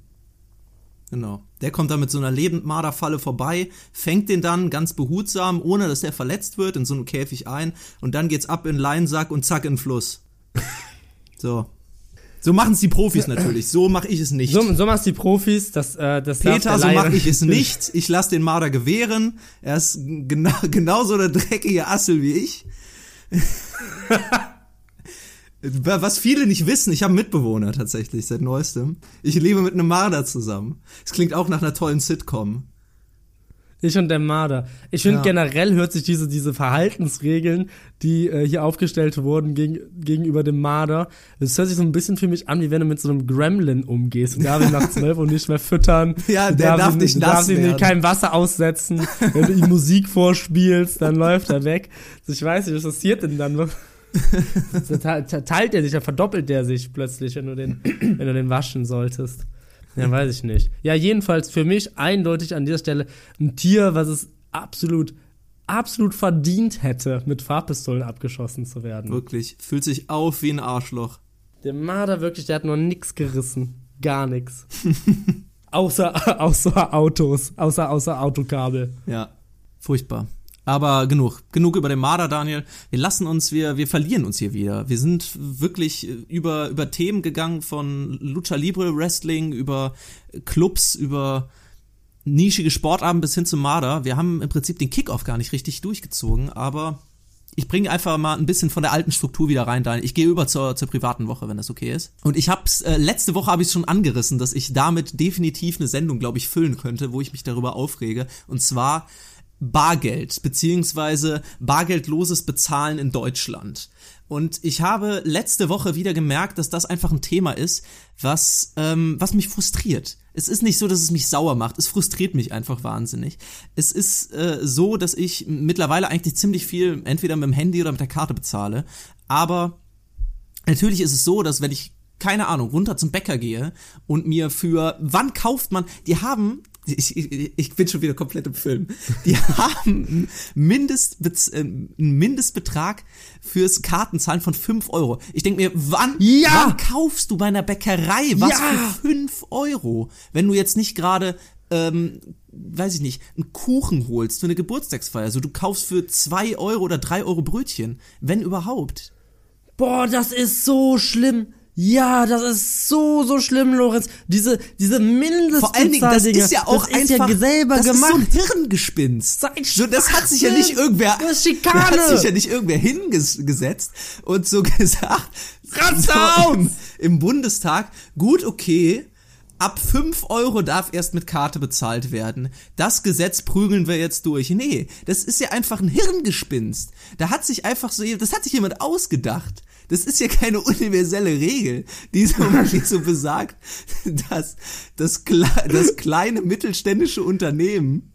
Genau. Der kommt dann mit so einer Lebendmarderfalle vorbei, fängt den dann ganz behutsam, ohne dass der verletzt wird, in so einem Käfig ein und dann geht's ab in Leinsack und zack in den Fluss. So. So machen's die Profis natürlich. So mache ich es nicht. So, so machst die Profis, das, äh, das Peter, der so mache ich es nicht. Ich lasse den Marder gewähren. Er ist genau, genauso eine dreckige Assel wie ich. Was viele nicht wissen, ich habe Mitbewohner tatsächlich seit neuestem. Ich lebe mit einem Marder zusammen. Es klingt auch nach einer tollen Sitcom. Ich und der Marder. Ich finde Ja. generell hört sich diese, diese Verhaltensregeln, die äh, hier aufgestellt wurden gegen, gegenüber dem Marder, das hört sich so ein bisschen für mich an, wie wenn du mit so einem Gremlin umgehst. Du darfst ihn nach zwölf und nicht mehr füttern. Ja, der darf ihn- nicht du nass darfst ihm werden. kein Wasser aussetzen. Wenn du ihm Musik vorspielst, dann läuft er weg. Also ich weiß nicht, was passiert denn dann? Da te- teilt er sich, dann verdoppelt er sich plötzlich, wenn du den, wenn du den waschen solltest. Ja, weiß ich nicht. Ja, jedenfalls für mich eindeutig an dieser Stelle ein Tier, was es absolut, absolut verdient hätte, mit Farbpistolen abgeschossen zu werden. Wirklich. Fühlt sich auf wie ein Arschloch. Der Marder wirklich, der hat noch nix gerissen. Gar nix. außer, außer Autos, außer, außer Autokabel. Ja. Furchtbar. Aber genug, genug über den Marder, Daniel. Wir lassen uns, wir, wir verlieren uns hier wieder. Wir sind wirklich über, über Themen gegangen von Lucha Libre Wrestling, über Clubs, über nischige Sportarten bis hin zum Marder. Wir haben im Prinzip den Kickoff gar nicht richtig durchgezogen, aber ich bringe einfach mal ein bisschen von der alten Struktur wieder rein, Daniel. Ich gehe über zur, zur privaten Woche, wenn das okay ist. Und ich hab's, äh, letzte Woche habe ich schon angerissen, dass ich damit definitiv eine Sendung, glaube ich, füllen könnte, wo ich mich darüber aufrege. Und zwar Bargeld beziehungsweise bargeldloses Bezahlen in Deutschland. Und ich habe letzte Woche wieder gemerkt, dass das einfach ein Thema ist, was, ähm, was mich frustriert. Es ist nicht so, dass es mich sauer macht. Es frustriert mich einfach wahnsinnig. Es ist äh, so, dass ich mittlerweile eigentlich ziemlich viel entweder mit dem Handy oder mit der Karte bezahle. Aber natürlich ist es so, dass wenn ich keine Ahnung, runter zum Bäcker gehe und mir für, wann kauft man, die haben ich, ich, ich bin schon wieder komplett im Film. Die haben einen, Mindest, äh, einen Mindestbetrag fürs Kartenzahlen von 5 Euro. Ich denke mir, wann, ja! wann kaufst du bei einer Bäckerei was Ja! für 5 Euro? Wenn du jetzt nicht gerade, ähm, weiß ich nicht, einen Kuchen holst für eine Geburtstagsfeier. Also du kaufst für 2 Euro oder 3 Euro Brötchen. Wenn überhaupt. Boah, das ist so schlimm. Ja, das ist so, so schlimm, Lorenz. Diese, diese Mindestbezahl Vor allen Dingen, das ist ja auch das ist einfach ja selber das gemacht. ist so ein Hirngespinst. Seid So, das hat sich ja nicht irgendwer, Das ist Schikane. das hat sich ja nicht irgendwer hingesetzt und so gesagt, Ratz so im, im Bundestag, gut, okay, ab 5 Euro darf erst mit Karte bezahlt werden. Das Gesetz prügeln wir jetzt durch. Nee, das ist ja einfach ein Hirngespinst. Da hat sich einfach so, das hat sich jemand ausgedacht. Das ist ja keine universelle Regel, die so, die so besagt, dass das, das kleine mittelständische Unternehmen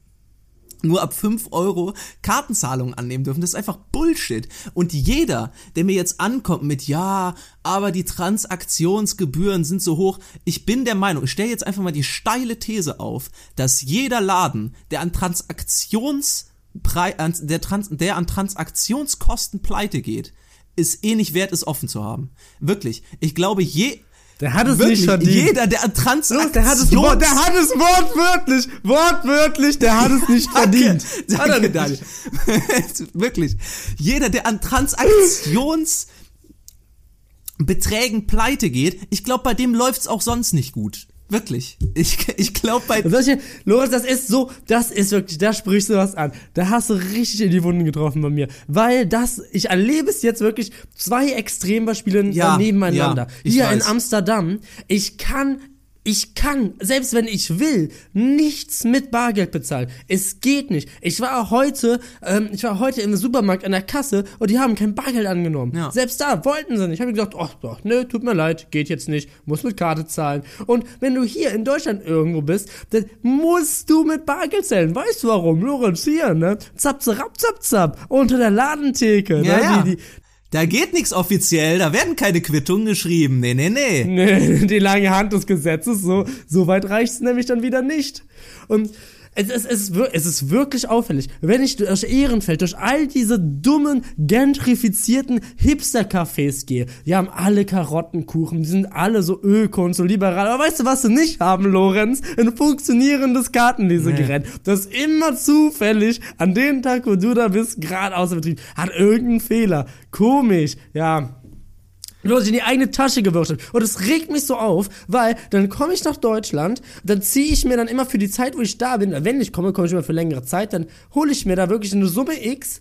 nur ab 5 Euro Kartenzahlungen annehmen dürfen. Das ist einfach Bullshit. Und jeder, der mir jetzt ankommt mit, ja, aber die Transaktionsgebühren sind so hoch. Ich bin der Meinung, ich stelle jetzt einfach mal die steile These auf, dass jeder Laden, der an Transaktionsprei an, der, Trans der an Transaktionskosten pleite geht, ist eh nicht wert, es offen zu haben. Wirklich. Ich glaube, je, Der hat es wirklich, nicht verdient. jeder, der Los, Transaktions... der hat es, der hat es wortwörtlich, wortwörtlich, der hat es nicht verdient. Danke, danke. Daniel. Wirklich. Jeder, der an Transaktionsbeträgen pleite geht, ich glaube, bei dem läuft's auch sonst nicht gut. Wirklich. Ich, ich glaube, bei... Solche, Lorenz, das ist so, das ist wirklich, da sprichst du was an. Da hast du richtig in die Wunden getroffen bei mir. Weil das, ich erlebe es jetzt wirklich zwei Extrembeispiele Ja, nebeneinander. ja, Hier in weiß. Amsterdam, ich kann, ich kann, selbst wenn ich will, nichts mit Bargeld bezahlen. Es geht nicht. Ich war heute, ähm, ich war heute im Supermarkt an der Kasse und die haben kein Bargeld angenommen. Ja. Selbst da wollten sie nicht. Ich habe gesagt, oh, doch, nö, tut mir leid, geht jetzt nicht, muss mit Karte zahlen. Und wenn du hier in Deutschland irgendwo bist, dann musst du mit Bargeld zahlen. Weißt du warum? Lorenz hier, ne? Zap, zap, zap, zap, unter der Ladentheke. Ja, ne? ja. Die, die, Da geht nichts offiziell, da werden keine Quittungen geschrieben. Nee, nee, nee. Nee, die lange Hand des Gesetzes, so, so weit reicht es nämlich dann wieder nicht. Und es, es, es, es ist wirklich auffällig, wenn ich durch Ehrenfeld, durch all diese dummen, gentrifizierten Hipster-Cafés gehe, die haben alle Karottenkuchen, die sind alle so öko und so liberal. Aber weißt du, was sie nicht haben, Lorenz? Ein funktionierendes Kartenlesegerät, das immer zufällig an dem Tag, wo du da bist, gerade außer Betrieb, hat irgendeinen Fehler. Komisch, ja. Los in die eigene Tasche gewirrscht. Und es regt mich so auf, weil dann komme ich nach Deutschland, dann ziehe ich mir dann immer für die Zeit, wo ich da bin, wenn ich komme, komme ich immer für längere Zeit, dann hole ich mir da wirklich eine Summe X.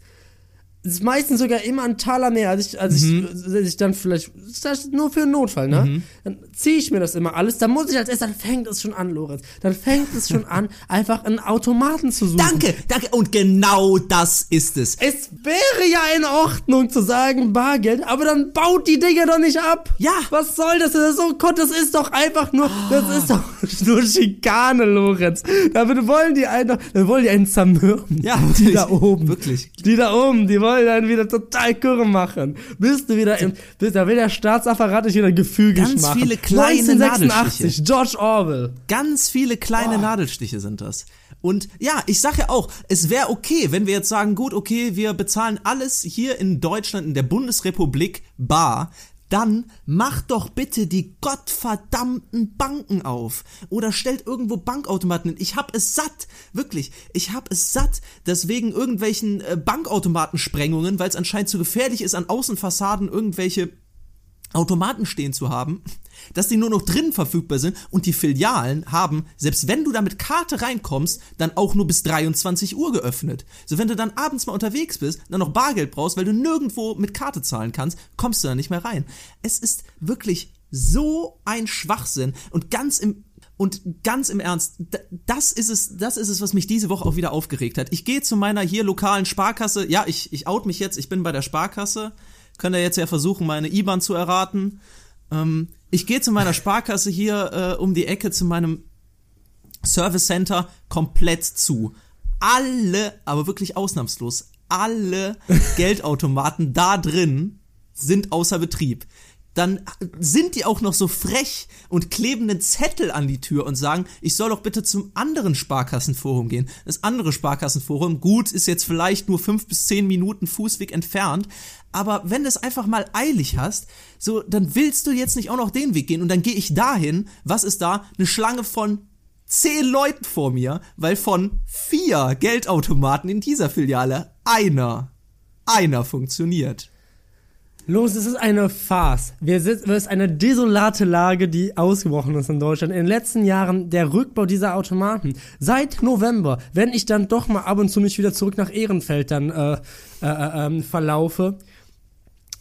Ist meistens sogar immer ein Taler mehr, als ich, als ich, als ich dann vielleicht, das ist nur für einen Notfall, ne? Dann ziehe ich mir das immer alles, dann muss ich als erstes, dann fängt es schon an, Lorenz. Dann fängt es schon an, einfach einen Automaten zu suchen. Danke, danke. Und genau das ist es. Es wäre ja in Ordnung zu sagen Bargeld, aber dann baut die Dinger doch nicht ab. Ja. Was soll das? Das ist, so, Gott, das ist doch einfach nur, das ist doch nur Schikane, Lorenz. Damit wollen die einen, doch- dann wollen die einen zermürben. Ja, die wirklich. da oben. Wirklich. Die da oben, die wollen einen wieder total kurre machen. Bist du wieder im, bist, da will der Staatsapparat dich wieder gefügig Ganz machen. viele kleine 1986, George Orwell. Ganz viele kleine Nadelstiche sind das. Und ja, ich sage ja auch, es wäre okay, wenn wir jetzt sagen, gut, okay, wir bezahlen alles hier in Deutschland, in der Bundesrepublik bar. Dann macht doch bitte die gottverdammten Banken auf oder stellt irgendwo Bankautomaten hin. Ich hab es satt, wirklich. Ich hab es satt, dass wegen irgendwelchen äh, Bankautomatensprengungen, weil es anscheinend zu gefährlich ist, an Außenfassaden irgendwelche Automaten stehen zu haben, dass die nur noch drinnen verfügbar sind und die Filialen haben, selbst wenn du da mit Karte reinkommst, dann auch nur bis 23 Uhr geöffnet. So wenn du dann abends mal unterwegs bist, dann noch Bargeld brauchst, weil du nirgendwo mit Karte zahlen kannst, kommst du da nicht mehr rein. Es ist wirklich so ein Schwachsinn und ganz im und ganz im Ernst, das ist es, das ist es, was mich diese Woche auch wieder aufgeregt hat. Ich gehe zu meiner hier lokalen Sparkasse. Ja, ich, ich out mich jetzt. Ich bin bei der Sparkasse. Könnt ihr jetzt ja versuchen, meine IBAN zu erraten. Ähm, ich gehe zu meiner Sparkasse hier äh, um die Ecke zu meinem Service Center komplett zu. Alle, aber wirklich ausnahmslos, alle Geldautomaten da drin sind außer Betrieb dann sind die auch noch so frech und kleben einen Zettel an die Tür und sagen, ich soll doch bitte zum anderen Sparkassenforum gehen. Das andere Sparkassenforum, gut, ist jetzt vielleicht nur fünf bis zehn Minuten Fußweg entfernt, aber wenn du es einfach mal eilig hast, so, dann willst du jetzt nicht auch noch den Weg gehen und dann gehe ich dahin, was ist da? Eine Schlange von zehn Leuten vor mir, weil von vier Geldautomaten in dieser Filiale einer, einer funktioniert. Los, es ist eine Farce. Wir sind, es ist eine desolate Lage, die ausgebrochen ist in Deutschland. In den letzten Jahren der Rückbau dieser Automaten. Seit November, wenn ich dann doch mal ab und zu mich wieder zurück nach Ehrenfeld dann äh, äh, äh, ähm, verlaufe.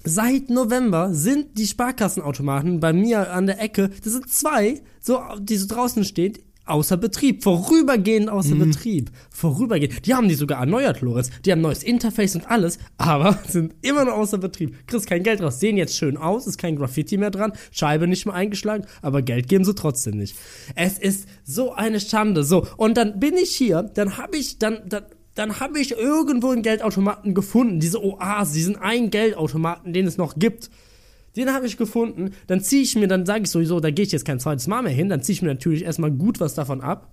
Seit November sind die Sparkassenautomaten bei mir an der Ecke, das sind zwei, so, die so draußen stehen, außer Betrieb, vorübergehend außer mhm. Betrieb, vorübergehend. Die haben die sogar erneuert, Lorenz. Die haben neues Interface und alles, aber sind immer noch außer Betrieb. Kriegst kein Geld raus. Sehen jetzt schön aus, ist kein Graffiti mehr dran, Scheibe nicht mehr eingeschlagen, aber Geld geben sie trotzdem nicht. Es ist so eine Schande. So, und dann bin ich hier, dann habe ich, dann, dann, dann habe ich irgendwo einen Geldautomaten gefunden, diese Oase, diesen einen Geldautomaten, den es noch gibt. Den habe ich gefunden. Dann ziehe ich mir, dann sage ich sowieso, da gehe ich jetzt kein zweites Mal mehr hin. Dann ziehe ich mir natürlich erstmal gut was davon ab.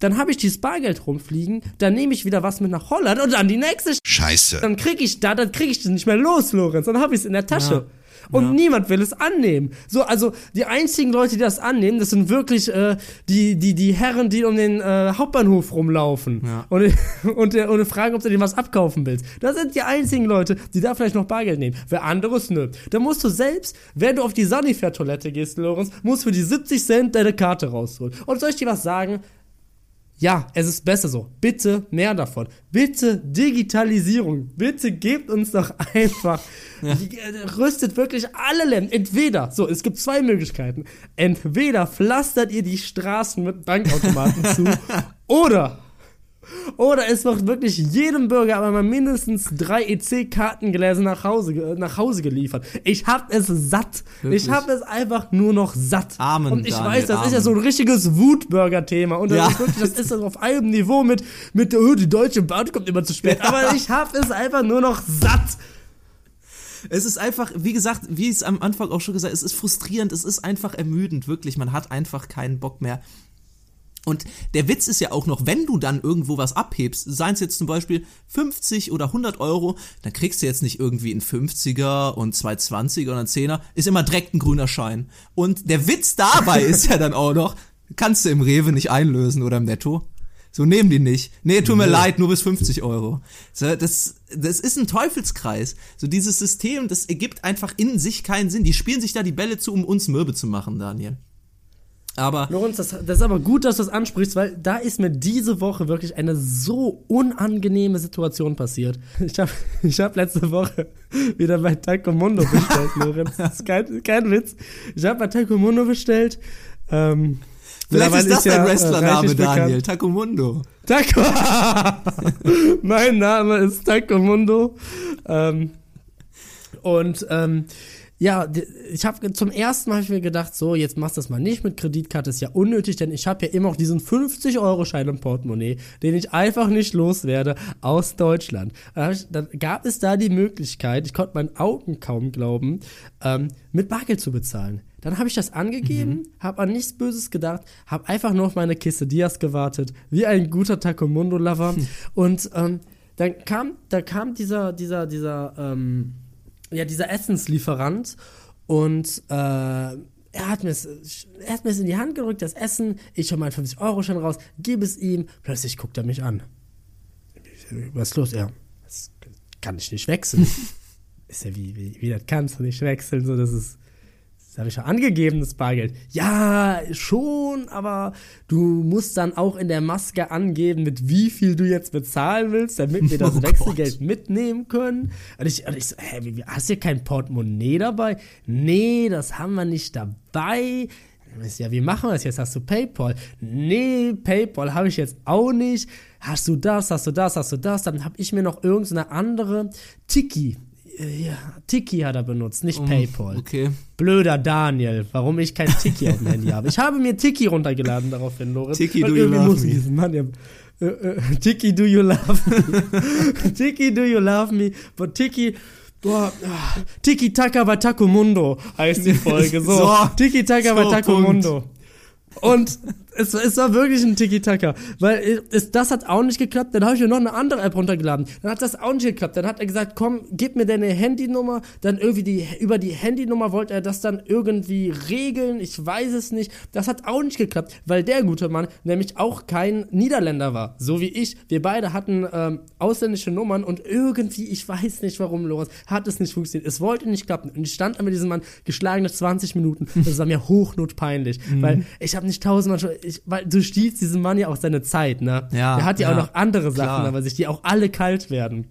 Dann habe ich dieses Bargeld rumfliegen, dann nehme ich wieder was mit nach Holland und dann die nächste Scheiße. Dann kriege ich da, dann kriege ich das nicht mehr los, Lorenz. Dann habe ich es in der Tasche. Ja. Und ja. niemand will es annehmen. So, also die einzigen Leute, die das annehmen, das sind wirklich äh, die, die, die Herren, die um den äh, Hauptbahnhof rumlaufen ja. und, und, äh, und fragen, ob du dir was abkaufen willst. Das sind die einzigen Leute, die da vielleicht noch Bargeld nehmen. Wer anderes, nö. Da musst du selbst, wenn du auf die Sanifair-Toilette gehst, Lorenz, musst für die 70 Cent deine Karte rausholen. Und soll ich dir was sagen? Ja, es ist besser so. Bitte mehr davon. Bitte Digitalisierung. Bitte gebt uns doch einfach. Ja. Äh, rüstet wirklich alle Länder. Entweder, so, es gibt zwei Möglichkeiten. Entweder pflastert ihr die Straßen mit Bankautomaten zu oder oder es wird wirklich jedem Bürger aber mal mindestens drei EC-Kartengläser nach Hause, nach Hause geliefert. Ich hab es satt. Wirklich? Ich hab es einfach nur noch satt. Amen, und ich Daniel, weiß, das Amen. ist ja so ein richtiges Wutburger-Thema. Und das ja. ist wirklich, das ist auf einem Niveau mit, mit, oh, die Deutsche Bahn kommt immer zu spät. Ja. Aber ich hab es einfach nur noch satt. Es ist einfach, wie gesagt, wie ich es am Anfang auch schon gesagt habe, es ist frustrierend, es ist einfach ermüdend, wirklich. Man hat einfach keinen Bock mehr. Und der Witz ist ja auch noch, wenn du dann irgendwo was abhebst, seien es jetzt zum Beispiel 50 oder 100 Euro, dann kriegst du jetzt nicht irgendwie einen 50er und zwei 20er oder einen 10er, ist immer direkt ein grüner Schein. Und der Witz dabei ist ja dann auch noch, kannst du im Rewe nicht einlösen oder im Netto. So nehmen die nicht. Nee, tut mir nee. leid, nur bis 50 Euro. So, das, das ist ein Teufelskreis. So dieses System, das ergibt einfach in sich keinen Sinn. Die spielen sich da die Bälle zu, um uns mürbe zu machen, Daniel. Aber. Lorenz, das, das ist aber gut, dass du das ansprichst, weil da ist mir diese Woche wirklich eine so unangenehme Situation passiert. Ich habe ich hab letzte Woche wieder bei Taekwondo bestellt, Lorenz. Das ist kein, kein Witz. Ich habe bei Taekwondo bestellt. Ähm, Vielleicht ist das dein ja, äh, Wrestlername, Daniel. Taekwondo. Taco mein Name ist Taekwondo. Ähm, und ähm, ja, ich habe zum ersten Mal hab ich mir gedacht, so, jetzt machst du das mal nicht mit Kreditkarte, ist ja unnötig, denn ich habe ja immer noch diesen 50-Euro-Schein im Portemonnaie, den ich einfach nicht loswerde aus Deutschland. Dann, ich, dann, gab es da die Möglichkeit, ich konnte meinen Augen kaum glauben, ähm, mit Bargeld zu bezahlen. Dann habe ich das angegeben, mhm. habe an nichts Böses gedacht, habe einfach nur auf meine Kiste Dias gewartet, wie ein guter Takomundo-Lover. Und ähm, dann kam, da kam dieser, dieser, dieser, ähm, ja, dieser Essenslieferant Und äh, er hat mir es er in die Hand gedrückt, das Essen. Ich hole meinen 50-Euro-Schein raus, gebe es ihm. Plötzlich guckt er mich an. Was ist los? Er, das kann ich nicht wechseln. ist ja wie, wie, wie, das kannst du nicht wechseln. So, das ist, das habe ich schon angegeben, das Bargeld. Ja, schon, aber du musst dann auch in der Maske angeben, mit wie viel du jetzt bezahlen willst, damit wir das Oh Wechselgeld mitnehmen können. Und ich, und ich so, hä, wie, hast du hier kein Portemonnaie dabei? Nee, das haben wir nicht dabei. Ja, wie machen wir das jetzt? Hast du PayPal? Nee, PayPal habe ich jetzt auch nicht. Hast du das, hast du das, hast du das? Dann habe ich mir noch irgendeine andere Tiki. Äh, Ja, Tiki hat er benutzt, nicht PayPal. Okay. Blöder Daniel, warum ich kein Tiki auf dem Handy habe. Ich habe mir Tiki runtergeladen daraufhin, Loris. Tiki, do you love me? diesen Mann ja. Äh, äh, Tiki, do you love me? Tiki, do you love me? But Tiki, boah, ah, Tiki Taka bei Taco Mundo heißt die Folge. So, So, Tiki Taka so, Punkt. Mundo. Und es, es war wirklich ein Tiki-Taka, weil es, das hat auch nicht geklappt. Dann habe ich mir noch eine andere App runtergeladen. Dann hat das auch nicht geklappt. Dann hat er gesagt, komm, gib mir deine Handynummer. Dann irgendwie die, über die Handynummer wollte er das dann irgendwie regeln. Ich weiß es nicht. Das hat auch nicht geklappt, weil der gute Mann nämlich auch kein Niederländer war. So wie ich. Wir beide hatten ähm, ausländische Nummern und irgendwie, ich weiß nicht warum, Lorenz, hat es nicht funktioniert. Es wollte nicht klappen. Und ich stand mit diesem Mann geschlagene 20 Minuten. Das war mir hochnotpeinlich, weil ich habe nicht tausendmal schon, ich, weil du stiehlst diesem Mann ja auch seine Zeit, ne? Ja, Der hat ja, ja, auch noch andere klar. Sachen, aber sich die auch alle kalt werden.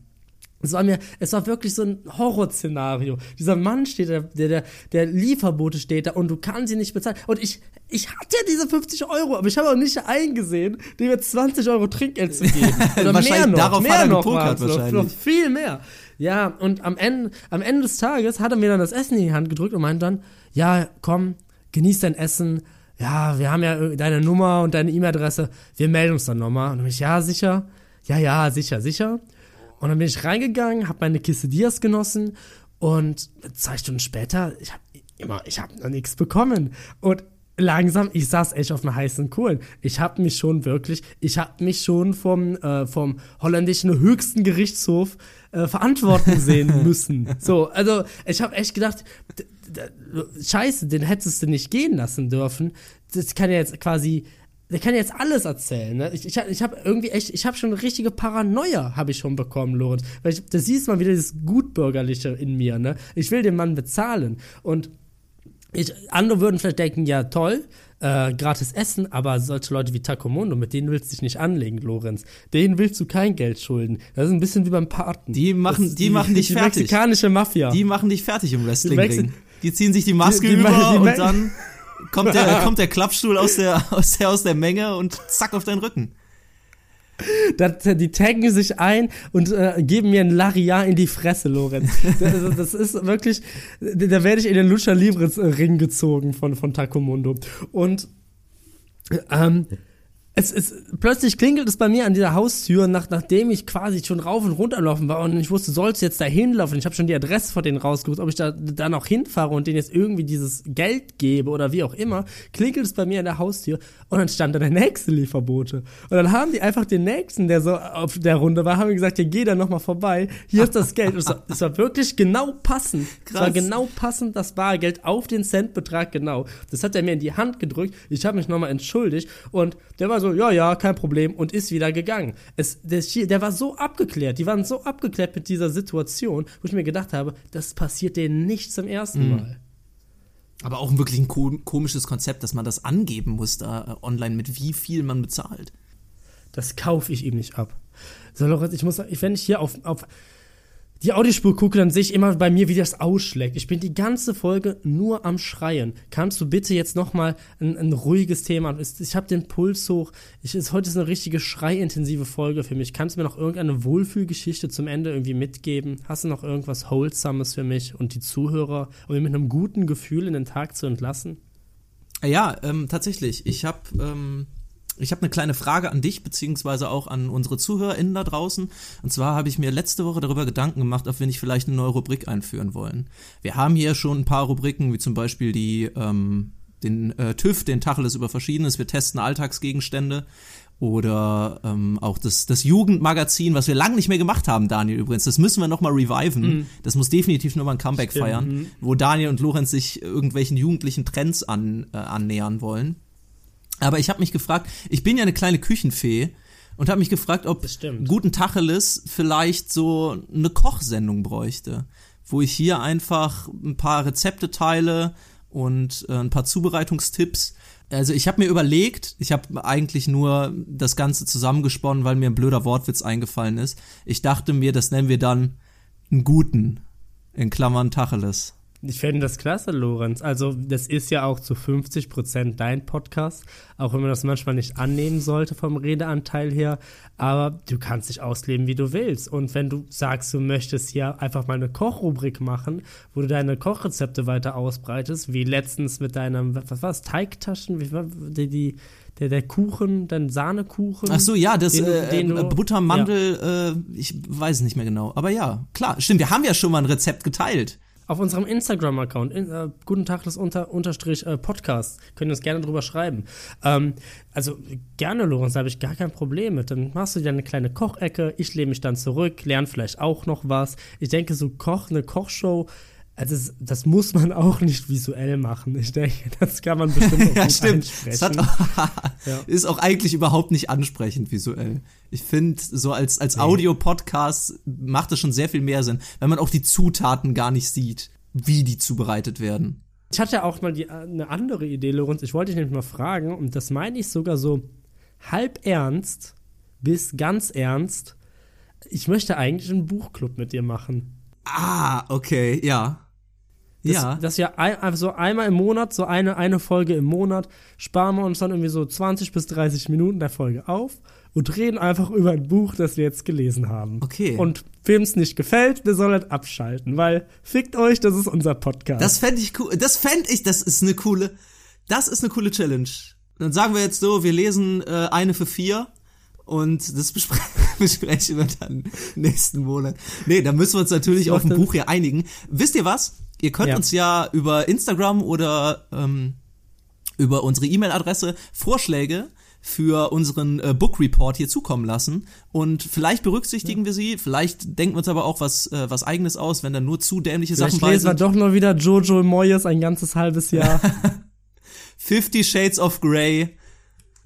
Es war mir, es war wirklich so ein Horrorszenario. Dieser Mann steht da, der, der, der Lieferbote steht da und du kannst ihn nicht bezahlen. Und ich, ich hatte ja diese 50 Euro, aber ich habe auch nicht eingesehen, dem jetzt 20 Euro Trinkgeld zu geben. Oder mehr noch, darauf mehr hat er noch gepokert noch, wahrscheinlich. noch viel mehr. Ja, und am Ende, am Ende des Tages hat er mir dann das Essen in die Hand gedrückt und meint dann, ja, komm, genieß dein Essen. Ja, wir haben ja deine Nummer und deine E-Mail-Adresse. Wir melden uns dann nochmal. Und dann bin ich, ja, sicher. Ja, ja, sicher, sicher. Und dann bin ich reingegangen, habe meine Quesadillas genossen und zwei Stunden später, ich habe immer, ich habe noch nichts bekommen. Und langsam, ich saß echt auf einer heißen Kohlen. Ich habe mich schon wirklich, ich habe mich schon vom, äh, vom holländischen höchsten Gerichtshof äh, verantworten sehen müssen. So, also ich habe echt gedacht, Scheiße, den hättest du nicht gehen lassen dürfen. Das kann ja jetzt quasi der kann jetzt alles erzählen. Ne? Ich, ich, hab- ich habe irgendwie echt, ich habe schon eine richtige Paranoia, habe ich schon bekommen, Lorenz. Weil ich, da siehst du mal wieder dieses Gutbürgerliche in mir. Ne? Ich will den Mann bezahlen. Und ich, andere würden vielleicht denken, ja toll, äh, gratis Essen, aber solche Leute wie Takomondo, mit denen willst du dich nicht anlegen, Lorenz. Denen willst du kein Geld schulden. Das ist ein bisschen wie beim Paten. Die machen- Das ist die machen dich die fertig. mexikanische Mafia. Die machen dich fertig im Die Wrestling-Ring. Die ziehen sich die Maske Die- die- über die- und dann kommt der, kommt der Klappstuhl aus der, aus der, aus der Menge und zack auf deinen Rücken. Das, die taggen sich ein und äh, geben mir ein Laria in die Fresse, Lorenz. Das, das ist wirklich, da werde ich in den Lucha Libres äh, Ring gezogen von, von Takomundo. Und ähm, es ist, plötzlich klingelt es bei mir an dieser Haustür, nach, nachdem ich quasi schon rauf und runter laufen war und ich wusste, sollst du jetzt da hinlaufen? Ich habe schon die Adresse von denen rausgesucht, ob ich da dann auch hinfahre und denen jetzt irgendwie dieses Geld gebe oder wie auch immer, klingelt es bei mir an der Haustür und dann stand da der nächste Lieferbote. Und dann haben die einfach den nächsten, der so auf der Runde war, haben gesagt, ja, geh da nochmal vorbei, hier ist das Geld. Und es war, es war wirklich genau passend. Es war Krass. genau passend, das Bargeld auf den Centbetrag genau. Das hat er mir in die Hand gedrückt. Ich habe mich nochmal entschuldigt und der war so, ja, ja, kein Problem und ist wieder gegangen. Es, der, der war so abgeklärt, die waren so abgeklärt mit dieser Situation, wo ich mir gedacht habe, das passiert denen nicht zum ersten Mal. Aber auch wirklich ein ko komisches Konzept, dass man das angeben muss da äh, online, mit wie viel man bezahlt. Das kaufe ich ihm nicht ab. So, Lorenz, ich muss, ich, wenn ich hier auf, auf die Audiospur gucke, dann sehe ich immer bei mir, wie das ausschlägt. Ich bin die ganze Folge nur am Schreien. Kannst du bitte jetzt noch mal ein, ein ruhiges Thema? Ich habe den Puls hoch. Ich, ist, heute ist eine richtige schreiintensive Folge für mich. Kannst du mir noch irgendeine Wohlfühlgeschichte zum Ende irgendwie mitgeben? Hast du noch irgendwas Wholesomes für mich und die Zuhörer, um mit einem guten Gefühl in den Tag zu entlassen? Ja, ähm, tatsächlich. Ich habe ähm, ich hab eine kleine Frage an dich, beziehungsweise auch an unsere ZuhörerInnen da draußen. Und zwar habe ich mir letzte Woche darüber Gedanken gemacht, ob wir nicht vielleicht eine neue Rubrik einführen wollen. Wir haben hier schon ein paar Rubriken, wie zum Beispiel die, ähm, den äh, TÜV, den Tacheles über Verschiedenes. Wir testen Alltagsgegenstände. oder ähm, auch das, das Jugendmagazin, was wir lange nicht mehr gemacht haben, Daniel übrigens. Das müssen wir nochmal reviven. Mhm. Das muss definitiv nochmal ein Comeback Stimmt. feiern, mhm. wo Daniel und Lorenz sich irgendwelchen jugendlichen Trends an, äh, annähern wollen. Aber ich habe mich gefragt, ich bin ja eine kleine Küchenfee und habe mich gefragt, ob Guten Tacheles vielleicht so eine Kochsendung bräuchte, wo ich hier einfach ein paar Rezepte teile und äh, ein paar Zubereitungstipps. Also ich habe mir überlegt, ich habe eigentlich nur das Ganze zusammengesponnen, weil mir ein blöder Wortwitz eingefallen ist. Ich dachte mir, das nennen wir dann einen guten, in Klammern Tacheles. Ich fände das klasse, Lorenz. Also, das ist ja auch zu 50 Prozent dein Podcast, auch wenn man das manchmal nicht annehmen sollte vom Redeanteil her. Aber du kannst dich ausleben, wie du willst. Und wenn du sagst, du möchtest hier einfach mal eine Kochrubrik machen, wo du deine Kochrezepte weiter ausbreitest, wie letztens mit deinem, was war's, Teigtaschen, wie war die, die der, der Kuchen, dein Sahnekuchen. Ach so, ja, das den, äh, den du, Butter, Mandel, ja. äh, ich weiß es nicht mehr genau. Aber ja, klar, stimmt, wir haben ja schon mal ein Rezept geteilt auf unserem Instagram-Account, in, äh, guten Tag, das unter, unterstrich äh, Podcast, könnt ihr uns gerne drüber schreiben. Ähm, also gerne, Lorenz, da habe ich gar kein Problem mit. Dann machst du dir eine kleine Kochecke, ich lehne mich dann zurück, lerne vielleicht auch noch was. Ich denke, so Koch, eine Kochshow also das, muss man auch nicht visuell machen. Ich denke, das kann man bestimmt auch ja, stimmt. Hat, ja. Ist auch eigentlich überhaupt nicht ansprechend visuell. Ich finde, so als, als Audio-Podcast macht das schon sehr viel mehr Sinn, wenn man auch die Zutaten gar nicht sieht, wie die zubereitet werden. Ich hatte ja auch mal die, eine andere Idee, Lorenz. Ich wollte dich nämlich mal fragen, und das meine ich sogar so halb ernst bis ganz ernst. Ich möchte eigentlich einen Buchclub mit dir machen. Ah, okay, ja. Das, ja. Dass wir einfach so einmal im Monat, so eine, eine Folge im Monat, sparen wir uns dann irgendwie so 20 bis 30 Minuten der Folge auf und reden einfach über ein Buch, das wir jetzt gelesen haben. Okay. Und wem es nicht gefällt, der soll halt abschalten, weil fickt euch, das ist unser Podcast. Das fände ich cool. Das fände ich, das ist eine coole, das ist eine coole Challenge. Dann sagen wir jetzt so, wir lesen äh, eine für vier und das bespre besprechen wir dann nächsten Monat. Nee, da müssen wir uns natürlich auf ein Buch hier einigen. Wisst ihr was? Ihr könnt ja. uns ja über Instagram oder ähm, über unsere E-Mail-Adresse Vorschläge für unseren äh, Book Report hier zukommen lassen und vielleicht berücksichtigen ja. wir sie, vielleicht denken wir uns aber auch was äh, was eigenes aus, wenn da nur zu dämliche vielleicht Sachen bei sind. Doch noch wieder Jojo Moyes ein ganzes halbes Jahr. Fifty Shades of Grey,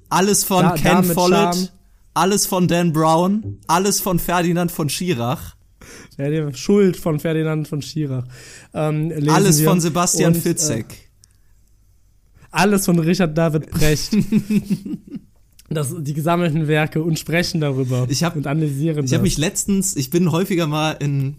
alles von da, Ken Follett, alles von Dan Brown, alles von Ferdinand von Schirach. Ja, Schuld von Ferdinand von Schirach. Ähm, alles von Sebastian und, Fitzek. Äh, alles von Richard David Brecht. das, die gesammelten Werke und sprechen darüber ich hab, und analysieren Ich habe mich letztens, ich bin häufiger mal in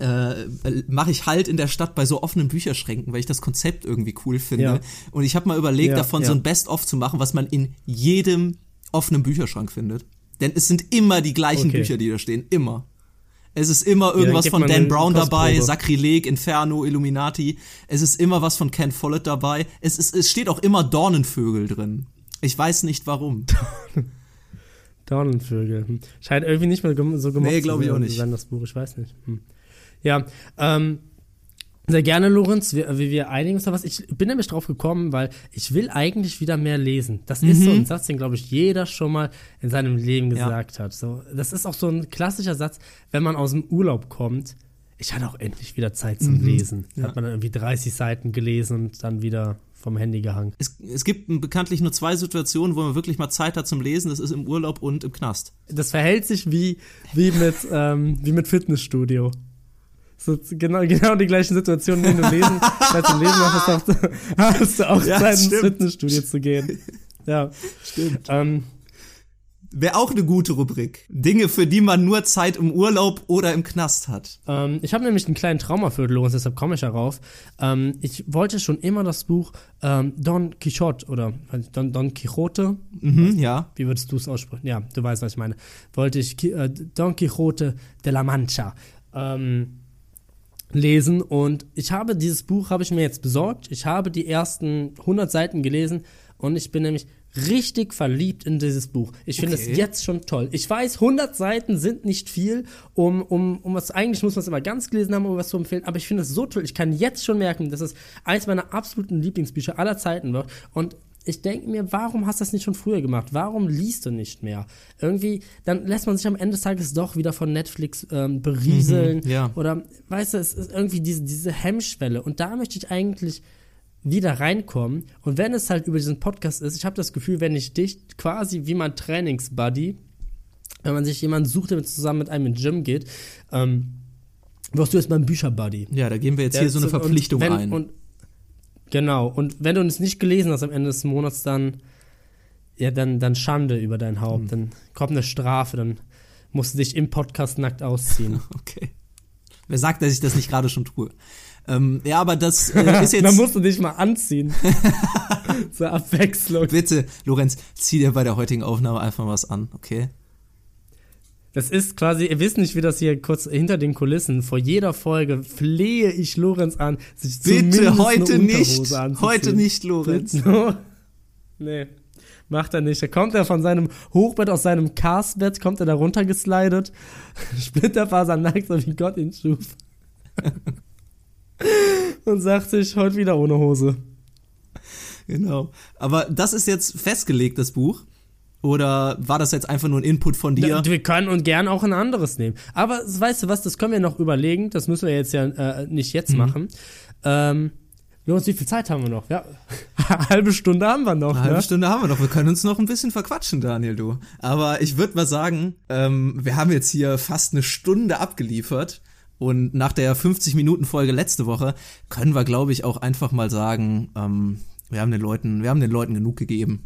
äh, mache ich halt in der Stadt bei so offenen Bücherschränken, weil ich das Konzept irgendwie cool finde. Ja. Und ich habe mal überlegt, ja, davon ja. so ein Best-of zu machen, was man in jedem offenen Bücherschrank findet. Denn es sind immer die gleichen okay. Bücher, die da stehen. Immer. Es ist immer irgendwas ja, von Dan Brown dabei, Sakrileg, Inferno, Illuminati. Es ist immer was von Ken Follett dabei. Es, ist, es steht auch immer Dornenvögel drin. Ich weiß nicht warum. Dornenvögel. Scheint irgendwie nicht mehr so gemocht nee, glaube ich auch nicht. sein, das Buch. Ich weiß nicht. Hm. Ja, ähm, sehr gerne, Lorenz. Wir, wir, einigen uns da was. Ich bin nämlich drauf gekommen, weil ich will eigentlich wieder mehr lesen. Das mhm. ist so ein Satz, den, glaube ich, jeder schon mal in seinem Leben gesagt ja. hat. So, das ist auch so ein klassischer Satz, wenn man aus dem Urlaub kommt. Ich hatte auch endlich wieder Zeit zum mhm. Lesen. Ja. Hat man dann irgendwie 30 Seiten gelesen und dann wieder vom Handy gehangen. Es, es gibt bekanntlich nur zwei Situationen, wo man wirklich mal Zeit hat zum Lesen. Das ist im Urlaub und im Knast. Das verhält sich wie, wie, mit, ähm, wie mit Fitnessstudio. So, genau, genau die gleichen Situationen, wenn du lesen, weil zum Lesen hast, du auch, hast du auch ja, Zeit, ins Fitnessstudio zu gehen. Ja. Stimmt. Ähm, Wäre auch eine gute Rubrik. Dinge, für die man nur Zeit im Urlaub oder im Knast hat. Ähm, ich habe nämlich einen kleinen Traum erfüllt, Lorenz, deshalb komme ich darauf. Ähm, ich wollte schon immer das Buch ähm, Don Quixote oder Don, Don Quixote. Mhm, ja. Wie würdest du es aussprechen? Ja, du weißt, was ich meine. Wollte ich äh, Don Quixote de la Mancha. Ähm, lesen und ich habe dieses Buch habe ich mir jetzt besorgt. Ich habe die ersten 100 Seiten gelesen und ich bin nämlich richtig verliebt in dieses Buch. Ich finde es jetzt schon toll. Ich weiß, 100 Seiten sind nicht viel, um, um, um was, eigentlich muss man es immer ganz gelesen haben, um was zu empfehlen, aber ich finde es so toll. Ich kann jetzt schon merken, dass es eines meiner absoluten Lieblingsbücher aller Zeiten wird und ich denke mir, warum hast du das nicht schon früher gemacht? Warum liest du nicht mehr? Irgendwie, dann lässt man sich am Ende des Tages doch wieder von Netflix ähm, berieseln. Mhm, ja. Oder, weißt du, es ist irgendwie diese, diese Hemmschwelle. Und da möchte ich eigentlich wieder reinkommen. Und wenn es halt über diesen Podcast ist, ich habe das Gefühl, wenn ich dich quasi wie mein Trainingsbuddy, wenn man sich jemanden sucht, der zusammen mit einem ins Gym geht, ähm, wirst du jetzt mein Bücherbuddy. Ja, da geben wir jetzt Der hier so eine Verpflichtung wenn, ein. Und, genau. Und wenn du es nicht gelesen hast am Ende des Monats, dann, ja, dann, dann Schande über dein Haupt. Hm. Dann kommt eine Strafe, dann musst du dich im Podcast nackt ausziehen. Okay. Wer sagt, dass ich das nicht gerade schon tue? Ähm, ja, aber das äh, ist dann jetzt. musst du dich mal anziehen. Zur Abwechslung. Bitte, Lorenz, zieh dir bei der heutigen Aufnahme einfach was an, okay? Das ist quasi, ihr wisst nicht, wie das hier kurz hinter den Kulissen, vor jeder Folge flehe ich Lorenz an, sich zumindest Bitte, eine heute nicht. Heute nicht, Lorenz. Nee, macht er nicht. Da kommt er von seinem Hochbett aus seinem Castbett, kommt er da runtergeslidet, splitterfasernackt, so wie Gott ihn schuf. Und sagt sich, heute wieder ohne Hose. Genau. Aber das ist jetzt festgelegt, das Buch? Oder war das jetzt einfach nur ein Input von dir? Wir können und gern auch ein anderes nehmen. Aber weißt du was, das können wir noch überlegen. Das müssen wir jetzt ja äh, nicht Mhm. jetzt machen. Ähm, Jonas, wie viel Zeit haben wir noch? Ja, halbe Stunde haben wir noch. Eine halbe ne? Stunde haben wir noch. Wir können uns noch ein bisschen verquatschen, Daniel, du. Aber ich würde mal sagen, ähm, wir haben jetzt hier fast eine Stunde abgeliefert. Und nach der 50-Minuten-Folge letzte Woche können wir, glaube ich, auch einfach mal sagen, ähm, wir haben den Leuten, wir haben den Leuten genug gegeben.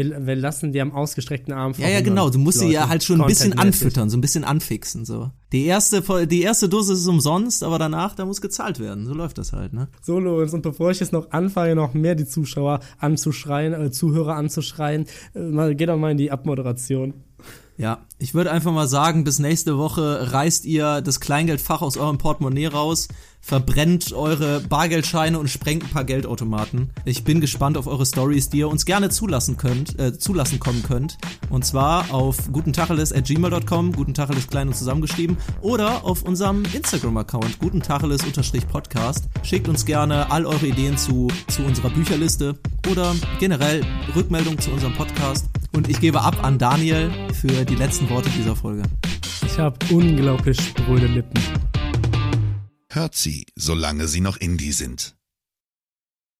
Wir, wir lassen die am ausgestreckten Arm Ja, ja, genau. Du musst sie ja halt schon ein bisschen anfüttern, so ein bisschen anfixen, so. Die erste, die erste Dose ist umsonst, aber danach, da muss gezahlt werden. So läuft das halt, ne? So, Lorenz, und bevor ich jetzt noch anfange, noch mehr die Zuschauer anzuschreien, äh, Zuhörer anzuschreien, äh, geh doch mal in die Abmoderation. Ja, ich würde einfach mal sagen, bis nächste Woche reißt ihr das Kleingeldfach aus eurem Portemonnaie raus, verbrennt eure Bargeldscheine und sprengt ein paar Geldautomaten. Ich bin gespannt auf eure Stories, die ihr uns gerne zulassen könnt, äh, zulassen kommen könnt. Und zwar auf gutentacheles.gmail.com, gutentacheles klein und zusammengeschrieben, oder auf unserem Instagram-Account, gutentacheles-podcast. Schickt uns gerne all eure Ideen zu, zu unserer Bücherliste oder generell Rückmeldung zu unserem Podcast. Und ich gebe ab an Daniel für die letzten Worte dieser Folge. Ich habe unglaublich spröde Lippen. Hört sie, solange sie noch Indie sind.